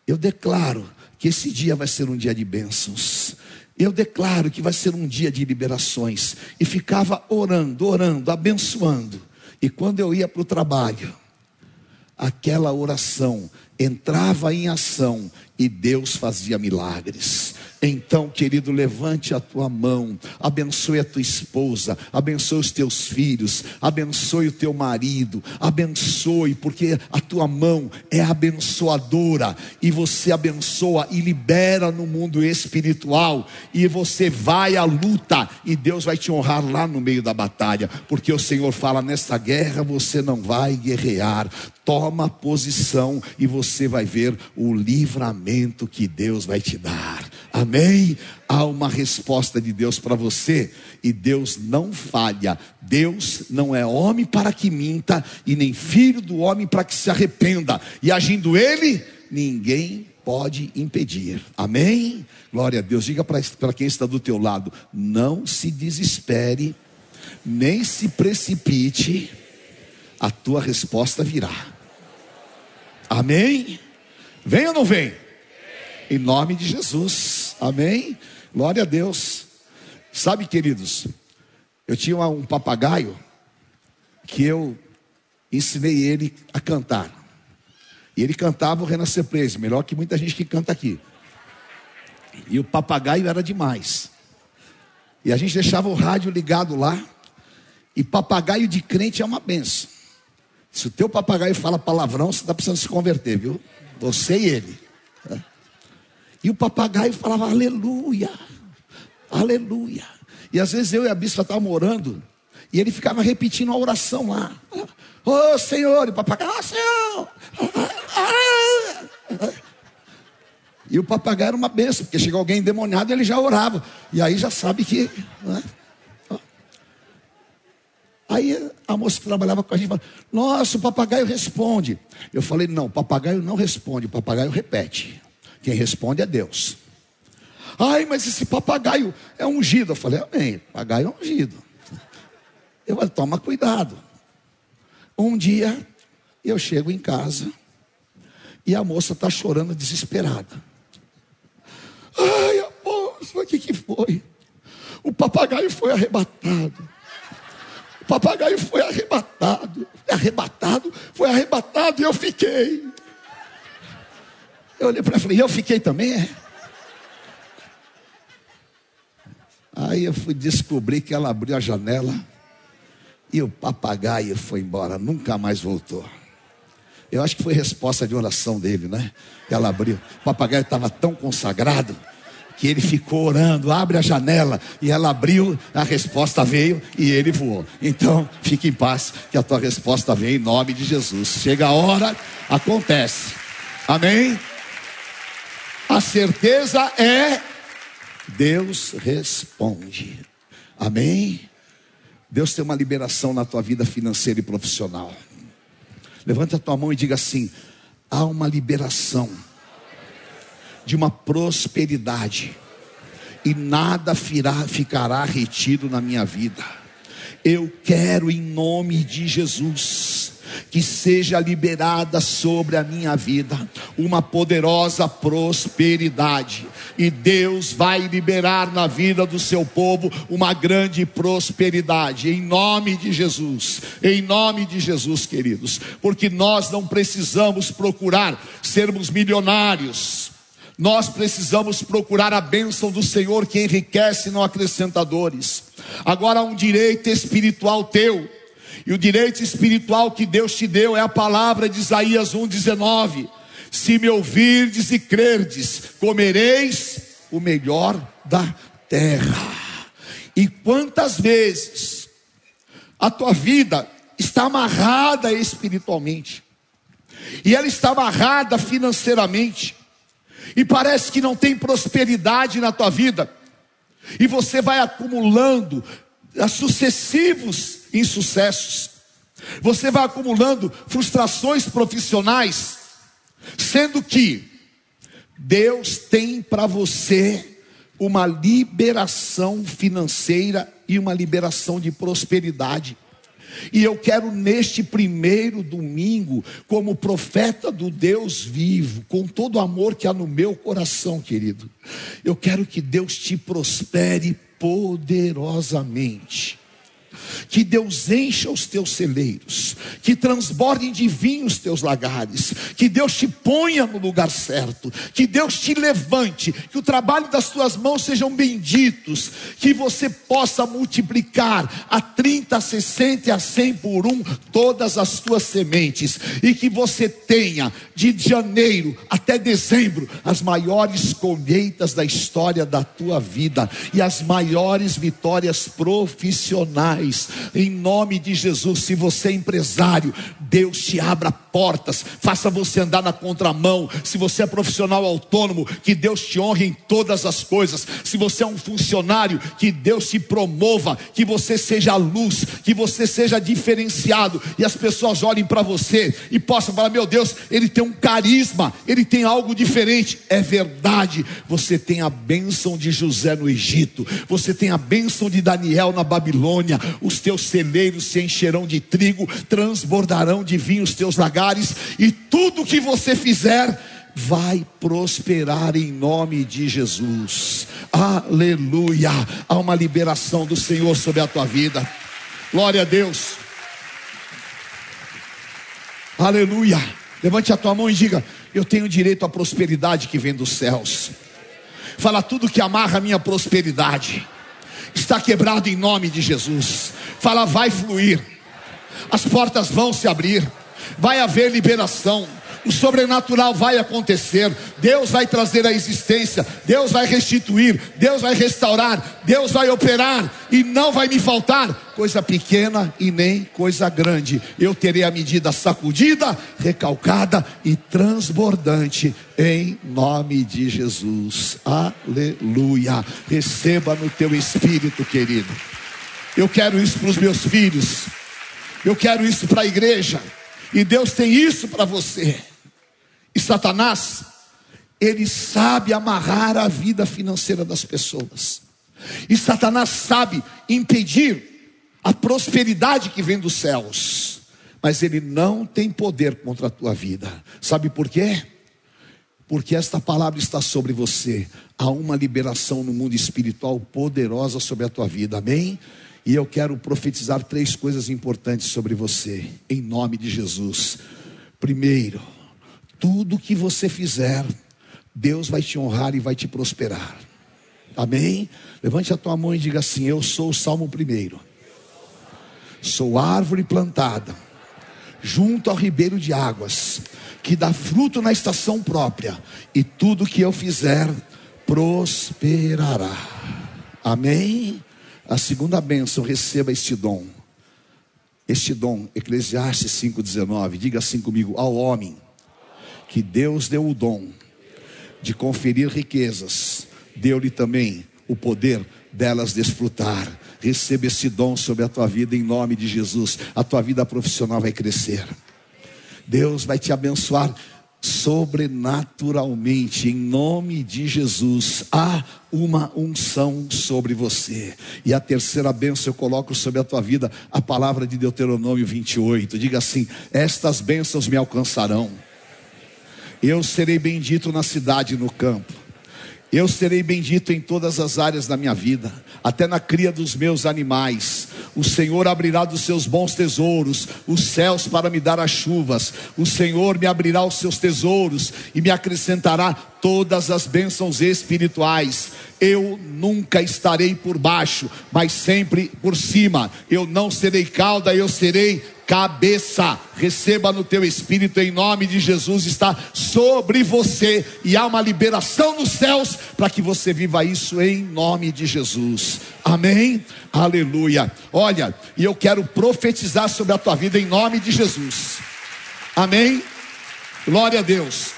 Eu declaro que esse dia vai ser um dia de bênçãos. Eu declaro que vai ser um dia de liberações. E ficava orando, orando, abençoando. E quando eu ia para o trabalho, aquela oração entrava em ação e Deus fazia milagres. Então, querido, levante a tua mão, abençoe a tua esposa, abençoe os teus filhos, abençoe o teu marido, abençoe, porque a tua mão é abençoadora, e você abençoa e libera no mundo espiritual, e você vai à luta, e Deus vai te honrar lá no meio da batalha, porque o Senhor fala: nesta guerra você não vai guerrear, toma posição e você vai ver o livramento que Deus vai te dar. Amém? Há uma resposta de Deus para você e Deus não falha. Deus não é homem para que minta e nem filho do homem para que se arrependa. E agindo ele, ninguém pode impedir. Amém? Glória a Deus. Diga para quem está do teu lado: não se desespere, nem se precipite, a tua resposta virá. Amém? Vem ou não vem? Em nome de Jesus. Amém? Glória a Deus. Sabe, queridos, eu tinha um papagaio que eu ensinei ele a cantar. E ele cantava o Renascer Praise, melhor que muita gente que canta aqui. E o papagaio era demais. E a gente deixava o rádio ligado lá. E papagaio de crente é uma benção. Se o teu papagaio fala palavrão, você está precisando se converter, viu? Você e ele. E o papagaio falava aleluia, aleluia. E às vezes eu e a bispa estávamos orando, e ele ficava repetindo a oração lá. Ô oh, Senhor, e o papagaio, oh, Senhor. E o papagaio era uma benção, porque chega alguém endemoniado ele já orava. E aí já sabe que. Né? Aí a moça que trabalhava com a gente falou: Nossa, o papagaio responde. Eu falei: Não, o papagaio não responde, o papagaio repete. Quem responde é Deus. Ai, mas esse papagaio é ungido. Eu falei, amém, papagaio é ungido. Eu falei, toma cuidado. Um dia eu chego em casa e a moça está chorando desesperada. Ai, moça, o que, que foi? O papagaio foi arrebatado. O papagaio foi arrebatado. Arrebatado, foi arrebatado e eu fiquei. Eu olhei para ela e falei, eu fiquei também? É? Aí eu fui descobrir que ela abriu a janela e o papagaio foi embora, nunca mais voltou. Eu acho que foi resposta de oração dele, né? Ela abriu. O papagaio estava tão consagrado que ele ficou orando, abre a janela e ela abriu, a resposta veio e ele voou. Então, fique em paz, que a tua resposta vem em nome de Jesus. Chega a hora, acontece. Amém? A certeza é Deus responde. Amém? Deus tem uma liberação na tua vida financeira e profissional. Levanta a tua mão e diga assim: há uma liberação de uma prosperidade, e nada ficará retido na minha vida. Eu quero, em nome de Jesus, que seja liberada sobre a minha vida uma poderosa prosperidade. E Deus vai liberar na vida do seu povo uma grande prosperidade, em nome de Jesus, em nome de Jesus, queridos, porque nós não precisamos procurar sermos milionários, nós precisamos procurar a bênção do Senhor que enriquece não acrescenta dores. Agora, um direito espiritual teu, e o direito espiritual que Deus te deu é a palavra de Isaías 1,19: Se me ouvirdes e crerdes, comereis o melhor da terra. E quantas vezes a tua vida está amarrada espiritualmente, e ela está amarrada financeiramente, e parece que não tem prosperidade na tua vida, e você vai acumulando sucessivos insucessos, você vai acumulando frustrações profissionais, sendo que Deus tem para você uma liberação financeira e uma liberação de prosperidade. E eu quero neste primeiro domingo, como profeta do Deus vivo, com todo o amor que há no meu coração, querido, eu quero que Deus te prospere poderosamente que Deus encha os teus celeiros, que transbordem de vinho os teus lagares, que Deus te ponha no lugar certo, que Deus te levante, que o trabalho das tuas mãos sejam benditos, que você possa multiplicar a 30, a 60 e a 100 por um todas as tuas sementes, e que você tenha de janeiro até dezembro as maiores colheitas da história da tua vida e as maiores vitórias profissionais em nome de Jesus. Se você é empresário, Deus te abra portas, faça você andar na contramão. Se você é profissional autônomo, que Deus te honre em todas as coisas. Se você é um funcionário, que Deus te promova, que você seja luz, que você seja diferenciado e as pessoas olhem para você e possam falar: Meu Deus, ele tem um carisma, ele tem algo diferente. É verdade, você tem a bênção de José no Egito, você tem a bênção de Daniel na Babilônia, os teus celeiros se encherão de trigo, transbordarão de vinho os teus lagares, e tudo que você fizer vai prosperar em nome de Jesus. Aleluia! Há uma liberação do Senhor sobre a tua vida. Glória a Deus. Aleluia! Levante a tua mão e diga: Eu tenho direito à prosperidade que vem dos céus. Fala tudo que amarra a minha prosperidade está quebrado em nome de Jesus. Fala, vai fluir, as portas vão se abrir, vai haver liberação o sobrenatural vai acontecer, Deus vai trazer a existência, Deus vai restituir, Deus vai restaurar, Deus vai operar, e não vai me faltar coisa pequena e nem coisa grande. Eu terei a medida sacudida, recalcada e transbordante, em nome de Jesus. Aleluia. Receba no teu espírito, querido. Eu quero isso para os meus filhos. Eu quero isso para a igreja. E Deus tem isso para você. E Satanás, ele sabe amarrar a vida financeira das pessoas. E Satanás sabe impedir a prosperidade que vem dos céus, mas ele não tem poder contra a tua vida. Sabe por quê? Porque esta palavra está sobre você. Há uma liberação no mundo espiritual poderosa sobre a tua vida. Amém? E eu quero profetizar três coisas importantes sobre você, em nome de Jesus. Primeiro, tudo que você fizer, Deus vai te honrar e vai te prosperar. Amém? Levante a tua mão e diga assim: Eu sou o Salmo primeiro. Sou árvore plantada junto ao ribeiro de águas, que dá fruto na estação própria, e tudo que eu fizer prosperará. Amém? A segunda bênção, receba este dom. Este dom, Eclesiastes 5,19, diga assim comigo: ao homem que Deus deu o dom de conferir riquezas, deu-lhe também o poder delas desfrutar. Receba esse dom sobre a tua vida em nome de Jesus. A tua vida profissional vai crescer. Deus vai te abençoar sobrenaturalmente, em nome de Jesus, há uma unção sobre você. E a terceira bênção eu coloco sobre a tua vida, a palavra de Deuteronômio 28. Diga assim: Estas bênçãos me alcançarão. Eu serei bendito na cidade e no campo. Eu serei bendito em todas as áreas da minha vida, até na cria dos meus animais. O Senhor abrirá dos seus bons tesouros os céus para me dar as chuvas. O Senhor me abrirá os seus tesouros e me acrescentará todas as bênçãos espirituais. Eu nunca estarei por baixo, mas sempre por cima. Eu não serei cauda, eu serei cabeça. Receba no teu espírito em nome de Jesus está sobre você e há uma liberação nos céus para que você viva isso em nome de Jesus. Amém. Aleluia. Olha, e eu quero profetizar sobre a tua vida em nome de Jesus. Amém. Glória a Deus.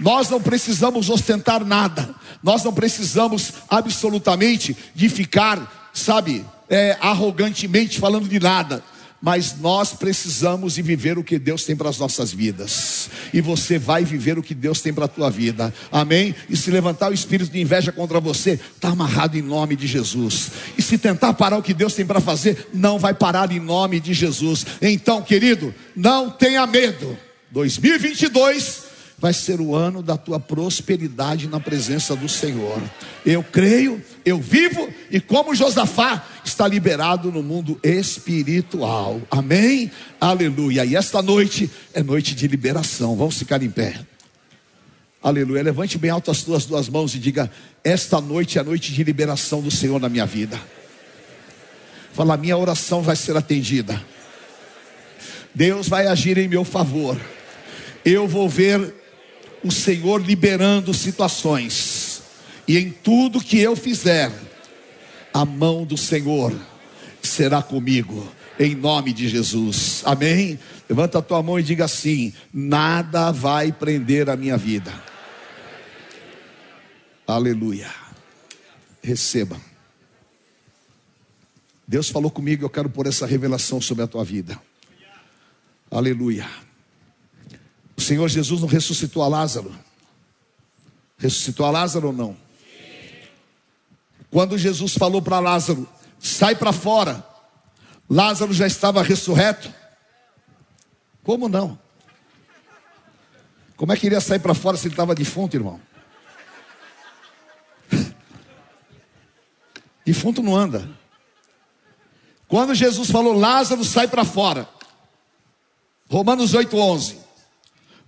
Nós não precisamos ostentar nada. Nós não precisamos absolutamente de ficar, sabe, é, arrogantemente falando de nada mas nós precisamos de viver o que Deus tem para as nossas vidas. E você vai viver o que Deus tem para a tua vida. Amém? E se levantar o espírito de inveja contra você, está amarrado em nome de Jesus. E se tentar parar o que Deus tem para fazer, não vai parar em nome de Jesus. Então, querido, não tenha medo. 2022 vai ser o ano da tua prosperidade na presença do Senhor. Eu creio, eu vivo e como Josafá está liberado no mundo espiritual. Amém? Aleluia. E esta noite é noite de liberação. Vamos ficar em pé. Aleluia. Levante bem alto as tuas duas mãos e diga: Esta noite é a noite de liberação do Senhor na minha vida. Fala, minha oração vai ser atendida. Deus vai agir em meu favor. Eu vou ver o Senhor liberando situações, e em tudo que eu fizer, a mão do Senhor será comigo, em nome de Jesus, amém? Levanta a tua mão e diga assim: nada vai prender a minha vida, aleluia, receba. Deus falou comigo, eu quero pôr essa revelação sobre a tua vida. Aleluia. O Senhor Jesus não ressuscitou a Lázaro. Ressuscitou a Lázaro ou não? Quando Jesus falou para Lázaro, sai para fora, Lázaro já estava ressurreto. Como não? Como é que iria sair para fora se ele estava defunto, irmão? Defunto não anda. Quando Jesus falou, Lázaro sai para fora. Romanos 8:11.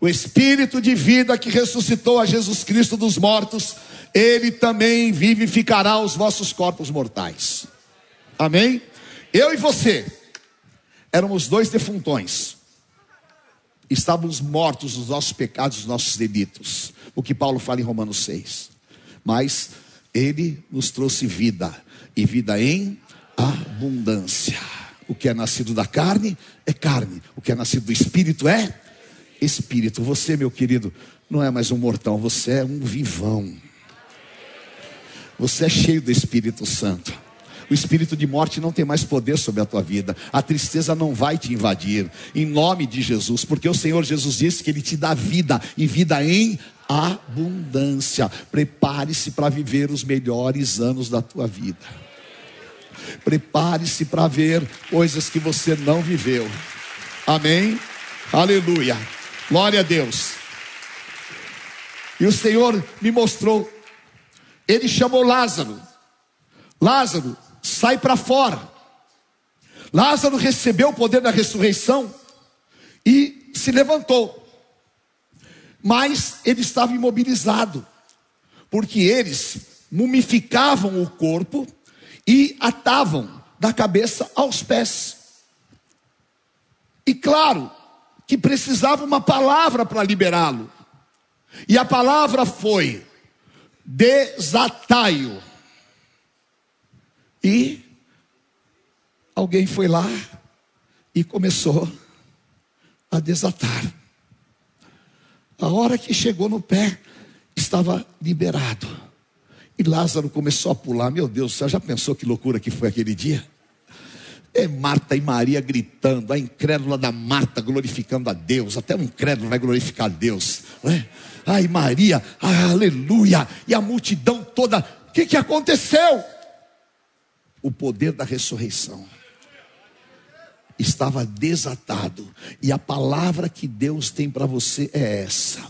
O Espírito de vida que ressuscitou a Jesus Cristo dos mortos, ele também vivificará os vossos corpos mortais. Amém? Eu e você éramos dois defuntões. Estávamos mortos nos nossos pecados, nos nossos delitos. O que Paulo fala em Romanos 6. Mas ele nos trouxe vida e vida em abundância. O que é nascido da carne é carne, o que é nascido do espírito é espírito. Você, meu querido, não é mais um mortal, você é um vivão. Você é cheio do Espírito Santo. O espírito de morte não tem mais poder sobre a tua vida. A tristeza não vai te invadir. Em nome de Jesus, porque o Senhor Jesus disse que ele te dá vida e vida em abundância. Prepare-se para viver os melhores anos da tua vida. Prepare-se para ver coisas que você não viveu. Amém? Aleluia. Glória a Deus. E o Senhor me mostrou. Ele chamou Lázaro. Lázaro, sai para fora. Lázaro recebeu o poder da ressurreição e se levantou. Mas ele estava imobilizado, porque eles mumificavam o corpo e atavam da cabeça aos pés. E claro que precisava uma palavra para liberá-lo. E a palavra foi: desatai-o. E alguém foi lá e começou a desatar. A hora que chegou no pé, estava liberado. E Lázaro começou a pular. Meu Deus, você já pensou que loucura que foi aquele dia? É Marta e Maria gritando, a incrédula da Marta glorificando a Deus, até um incrédulo vai glorificar a Deus, não é? Ai, Maria, aleluia, e a multidão toda, o que, que aconteceu? O poder da ressurreição estava desatado, e a palavra que Deus tem para você é essa: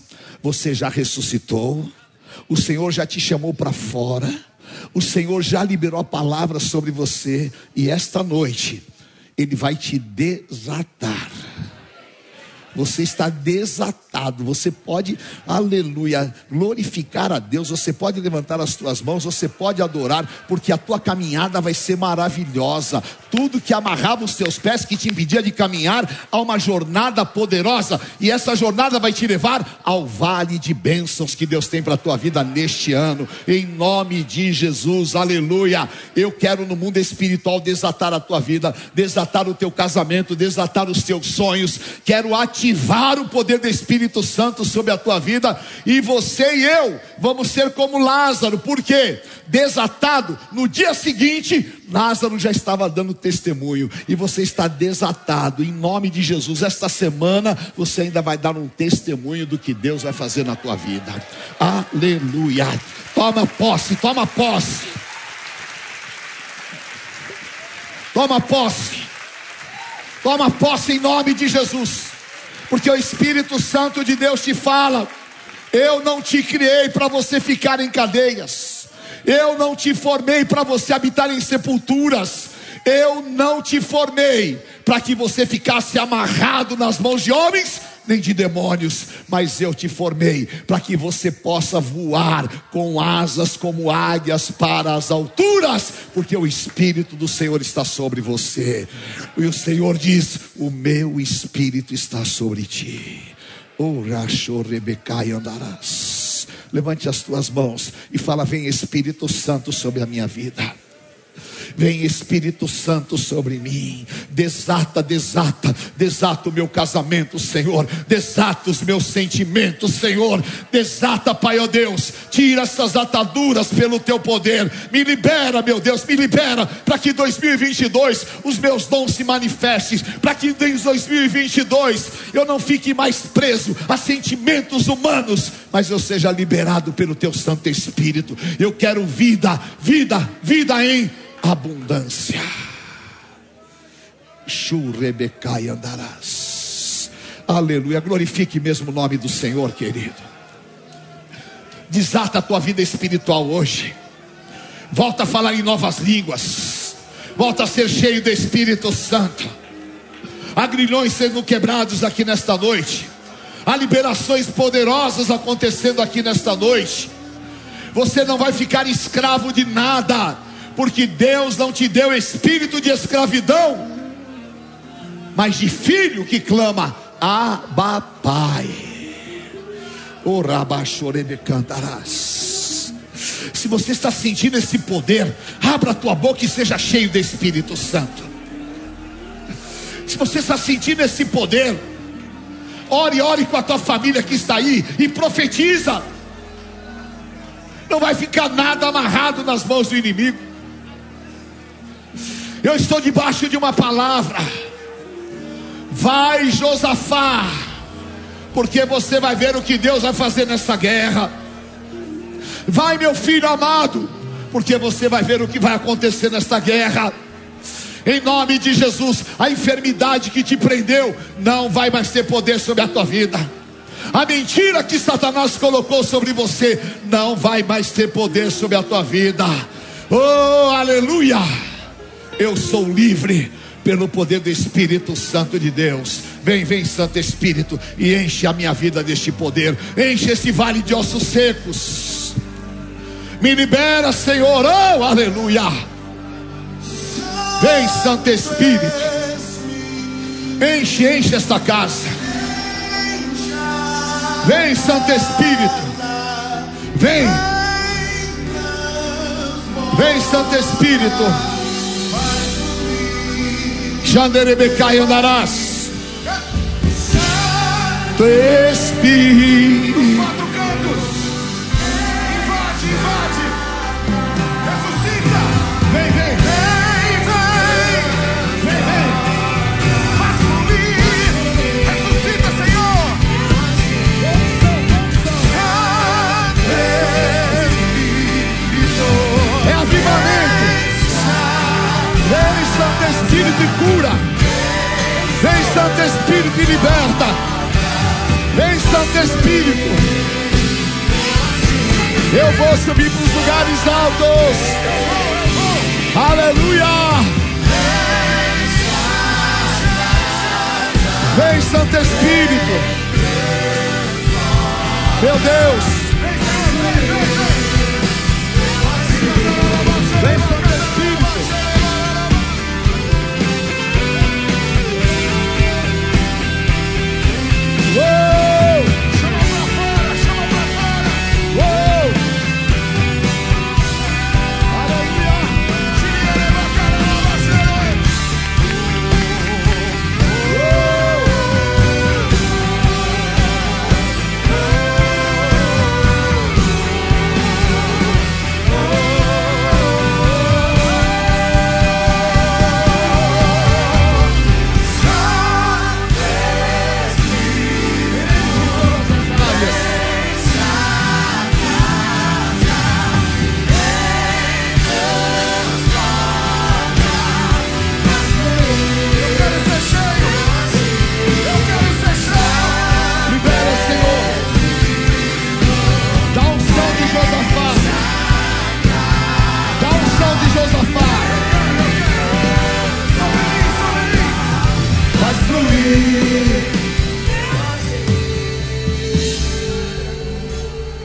você já ressuscitou, o Senhor já te chamou para fora, o Senhor já liberou a palavra sobre você, e esta noite, Ele vai te desatar você está desatado. Você pode, aleluia, glorificar a Deus. Você pode levantar as tuas mãos, você pode adorar, porque a tua caminhada vai ser maravilhosa. Tudo que amarrava os teus pés, que te impedia de caminhar, há uma jornada poderosa, e essa jornada vai te levar ao vale de bênçãos que Deus tem para a tua vida neste ano, em nome de Jesus, aleluia. Eu quero no mundo espiritual desatar a tua vida, desatar o teu casamento, desatar os teus sonhos, quero ativar o poder do Espírito Santo sobre a tua vida, e você e eu vamos ser como Lázaro, porque desatado, no dia seguinte, Lázaro já estava dando testemunho, e você está desatado, em nome de Jesus. Esta semana você ainda vai dar um testemunho do que Deus vai fazer na tua vida. Aleluia. Toma posse, toma posse. Toma posse. Toma posse em nome de Jesus porque o Espírito Santo de Deus te fala: eu não te criei para você ficar em cadeias, eu não te formei para você habitar em sepulturas, eu não te formei para que você ficasse amarrado nas mãos de homens nem de demônios, mas eu te formei para que você possa voar com asas como águias para as alturas, porque o Espírito do Senhor está sobre você. E o Senhor diz: O meu Espírito está sobre ti. andarás. Levante as tuas mãos e fala: Vem Espírito Santo sobre a minha vida. Vem Espírito Santo sobre mim. Desata, desata, desata o meu casamento, Senhor. Desata os meus sentimentos, Senhor. Desata, Pai, ó oh Deus. Tira essas ataduras pelo teu poder. Me libera, meu Deus, me libera para que 2022 os meus dons se manifestem, para que em 2022 eu não fique mais preso a sentimentos humanos, mas eu seja liberado pelo teu Santo Espírito. Eu quero vida, vida, vida em abundância. Churebecai andarás. Aleluia. Glorifique mesmo o nome do Senhor, querido. Desata a tua vida espiritual hoje. Volta a falar em novas línguas. Volta a ser cheio do Espírito Santo. Há grilhões sendo quebrados aqui nesta noite. Há liberações poderosas acontecendo aqui nesta noite. Você não vai ficar escravo de nada porque Deus não te deu espírito de escravidão, mas de filho que clama, Abba Pai. Cantarás. Se você está sentindo esse poder, abra a tua boca e seja cheio do Espírito Santo. Se você está sentindo esse poder, ore, ore com a tua família que está aí e profetiza. Não vai ficar nada amarrado nas mãos do inimigo. Eu estou debaixo de uma palavra. Vai, Josafá, porque você vai ver o que Deus vai fazer nessa guerra. Vai, meu filho amado, porque você vai ver o que vai acontecer nesta guerra. Em nome de Jesus, a enfermidade que te prendeu não vai mais ter poder sobre a tua vida. A mentira que Satanás colocou sobre você não vai mais ter poder sobre a tua vida. Oh, aleluia! Eu sou livre pelo poder do Espírito Santo de Deus. Vem, vem, Santo Espírito, e enche a minha vida deste poder. Enche esse vale de ossos secos. Me libera, Senhor. Oh, aleluia! Vem, Santo Espírito. Enche, enche esta casa. Vem, Santo Espírito. Vem. Vem, Santo Espírito. Janderebecai andarás. Santo Espírito. Santo Espírito, e cura. Vem, Santo Espírito, e liberta. Vem, Santo Espírito. Eu vou subir para os lugares altos. Aleluia. Vem, Santo Espírito. Meu Deus.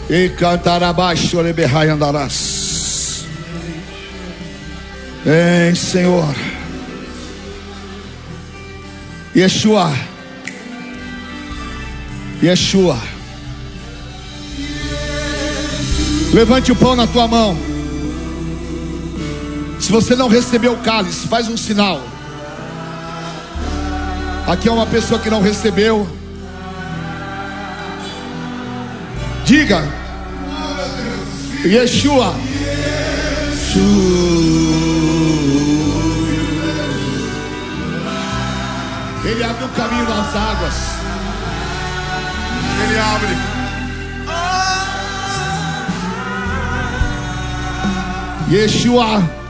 E cantar abaixo, leberrai andarás. Vem, Senhor. Yeshua. Yeshua. Levante o pão na tua mão. Se você não recebeu o cálice, faz um sinal. Aqui é uma pessoa que não recebeu. Diga. Yeshua. Ele abre o caminho nas águas. Ele abre. Yeshua.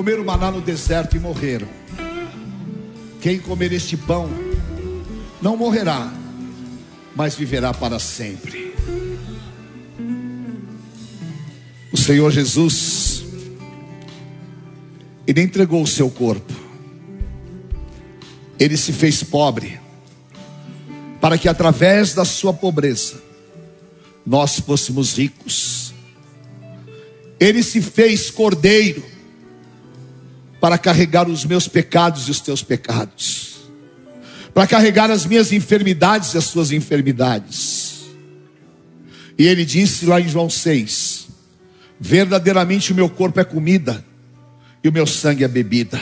Comeram maná no deserto e morreram. Quem comer este pão não morrerá, mas viverá para sempre. O Senhor Jesus, Ele entregou o seu corpo, Ele se fez pobre, para que através da sua pobreza nós fôssemos ricos. Ele se fez cordeiro para carregar os meus pecados e os teus pecados, para carregar as minhas enfermidades e as suas enfermidades. E ele disse lá em João 6: Verdadeiramente o meu corpo é comida e o meu sangue é bebida.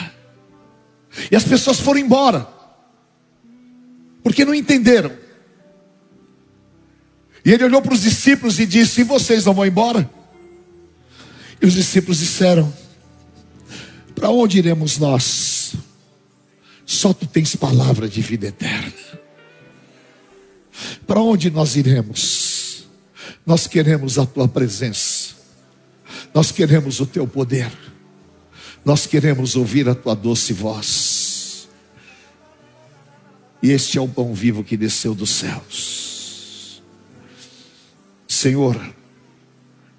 E as pessoas foram embora, porque não entenderam. E ele olhou para os discípulos e disse: E vocês não vão embora? E os discípulos disseram: Para onde iremos nós? Só tu tens palavra de vida eterna. Para onde nós iremos? Nós queremos a tua presença, nós queremos o teu poder, nós queremos ouvir a tua doce voz. E este é o pão vivo que desceu dos céus. Senhor,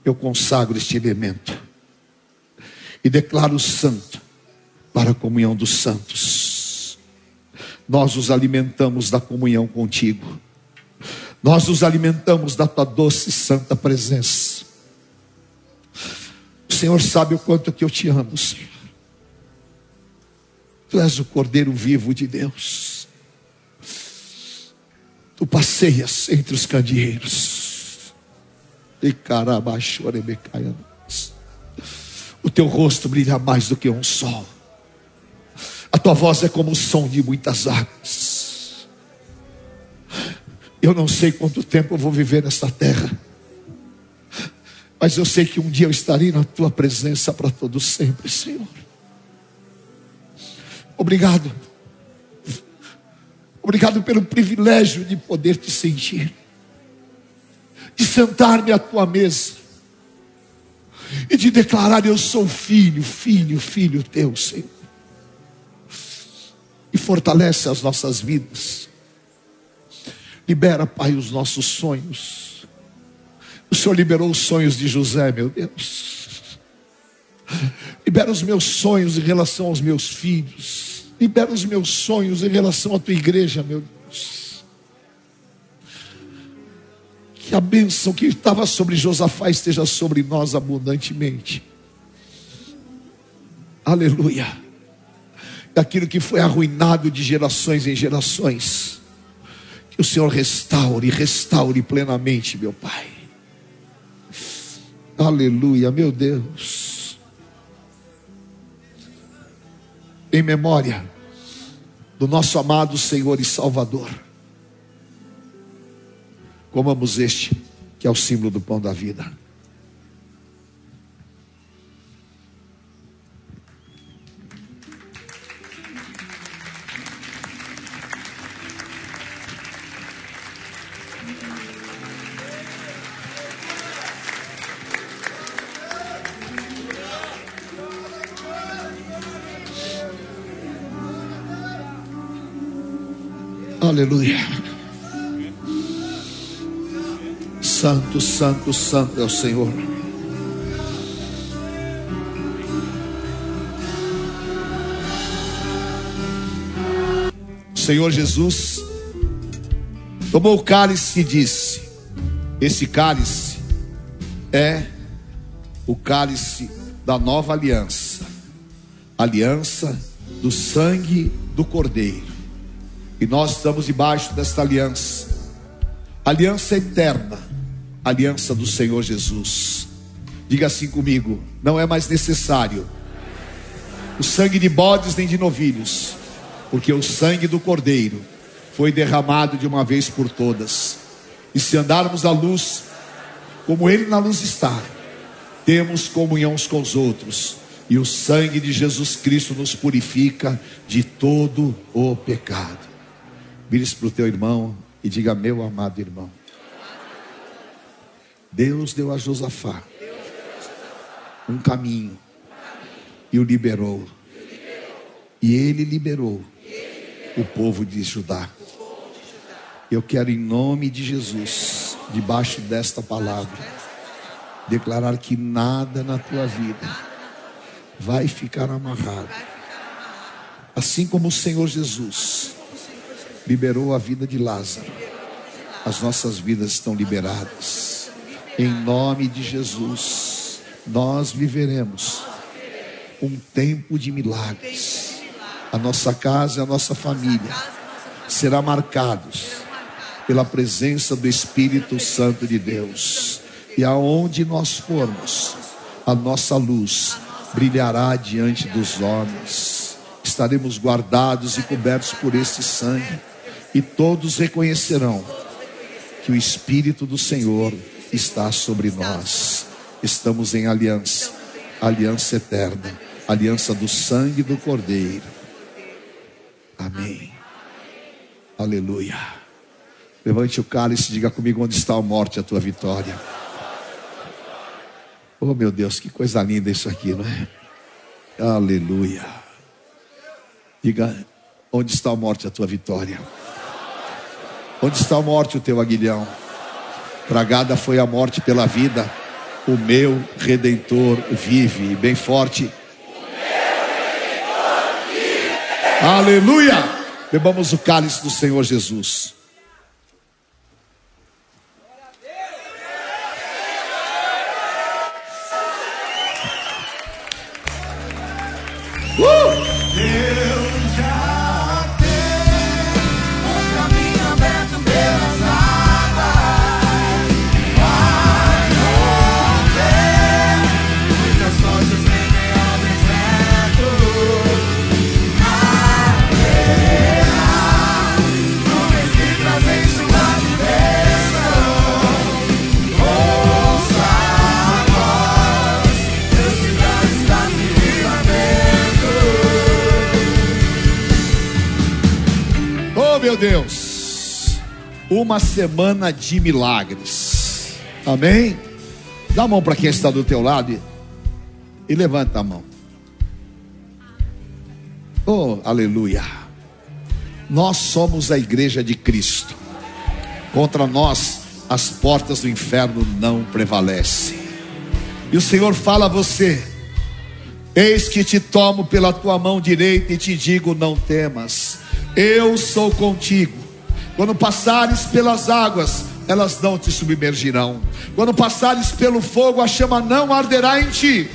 eu consagro este elemento e declaro santo para a comunhão dos santos. Nós os alimentamos da comunhão contigo, nós os alimentamos da tua doce e santa presença. O Senhor sabe o quanto que eu te amo, Senhor. Tu és o Cordeiro vivo de Deus. Tu passeias entre os candeeiros. E O teu rosto brilha mais do que um sol. A tua voz é como o som de muitas águas. Eu não sei quanto tempo eu vou viver nesta terra. Mas eu sei que um dia eu estarei na tua presença para todo sempre, Senhor. Obrigado. Obrigado pelo privilégio de poder te sentir, de sentar-me à tua mesa e de declarar: Eu sou filho, filho, filho teu, Senhor. E fortalece as nossas vidas, libera, Pai, os nossos sonhos. O Senhor liberou os sonhos de José, meu Deus. Libera os meus sonhos em relação aos meus filhos. Libera os meus sonhos em relação à tua igreja, meu Deus. Que a bênção que estava sobre Josafá esteja sobre nós abundantemente. Aleluia. Daquilo que foi arruinado de gerações em gerações. Que o Senhor restaure, restaure plenamente, meu Pai. Aleluia, meu Deus. Em memória do nosso amado Senhor e Salvador. Comamos este, que é o símbolo do pão da vida. Aleluia. Santo, santo, santo é o Senhor. O Senhor Jesus tomou o cálice e disse: Esse cálice é o cálice da nova aliança, aliança do sangue do Cordeiro. E nós estamos debaixo desta aliança, aliança eterna, aliança do Senhor Jesus. Diga assim comigo: não é mais necessário o sangue de bodes nem de novilhos, porque o sangue do Cordeiro foi derramado de uma vez por todas. E se andarmos à luz, como Ele na luz está, temos comunhão uns com os outros, e o sangue de Jesus Cristo nos purifica de todo o pecado. Vire-se para o teu irmão e diga: Meu amado irmão, Deus deu a Josafá um caminho e o liberou. E ele liberou o povo de Judá. Eu quero, em nome de Jesus, debaixo desta palavra, declarar que nada na tua vida vai ficar amarrado. Assim como o Senhor Jesus liberou a vida de Lázaro, as nossas vidas estão liberadas. Em nome de Jesus, nós viveremos um tempo de milagres. A nossa casa e a nossa família será marcados pela presença do Espírito Santo de Deus. E aonde nós formos, a nossa luz brilhará diante dos homens. Estaremos guardados e cobertos por este sangue, e todos reconhecerão que o Espírito do Senhor está sobre nós. Estamos em aliança, aliança eterna, aliança do sangue do Cordeiro. Amém. Aleluia. Levante o cálice e diga comigo onde está a morte, a tua vitória. Oh meu Deus, que coisa linda isso aqui, não é? Aleluia. Diga, onde está a morte, a tua vitória? Onde está a morte, o teu aguilhão? Tragada foi a morte pela vida, o meu redentor vive, bem forte. Aleluia! Bebamos o cálice do Senhor Jesus. Meu Deus, uma semana de milagres. Amém? Dá a mão para quem está do teu lado e, e levanta a mão. Oh, aleluia. Nós somos a igreja de Cristo. Contra nós as portas do inferno não prevalecem. E o Senhor fala a você: Eis que te tomo pela tua mão direita e te digo: não temas, eu sou contigo. Quando passares pelas águas, elas não te submergirão. Quando passares pelo fogo, a chama não arderá em ti,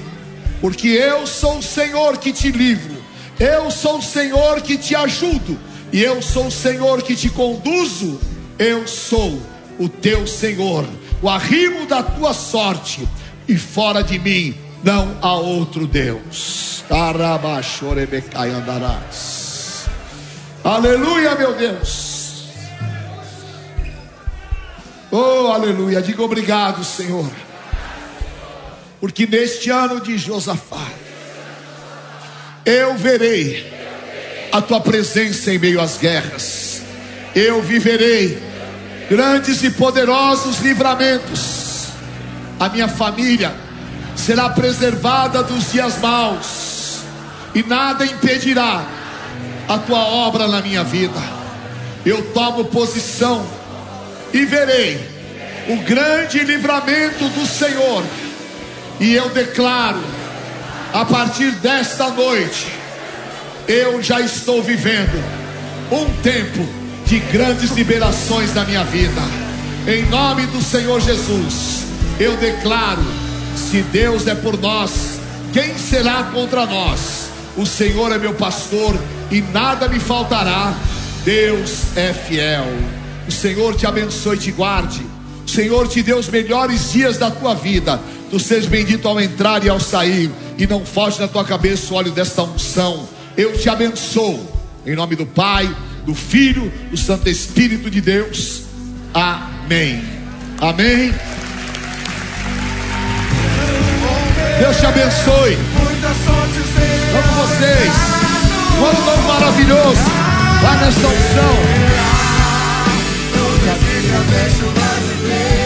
porque eu sou o Senhor que te livro, eu sou o Senhor que te ajudo, e eu sou o Senhor que te conduzo. Eu sou o teu Senhor, o arrimo da tua sorte, e fora de mim não há outro Deus. Arabachorebecai andarás. Aleluia, meu Deus. Oh, aleluia. Diga obrigado, Senhor. Porque neste ano de Josafá, eu verei a tua presença em meio às guerras. Eu viverei grandes e poderosos livramentos. A minha família será preservada dos dias maus, e nada impedirá a tua obra na minha vida. Eu tomo posição e verei o grande livramento do Senhor, e eu declaro, a partir desta noite, eu já estou vivendo um tempo de grandes liberações na minha vida. Em nome do Senhor Jesus, eu declaro: se Deus é por nós, quem será contra nós? O Senhor é meu pastor e nada me faltará. Deus é fiel. O Senhor te abençoe e te guarde. O Senhor te dê os melhores dias da tua vida. Tu sejas bendito ao entrar e ao sair. E não foge na tua cabeça o óleo desta unção. Eu te abençoo. Em nome do Pai, do Filho, do Santo Espírito de Deus. Amém. Amém. Deus te abençoe. Amo vocês. Ano novo maravilhoso. Vai nessa unção. Nuvens que trazem chuva de bênção.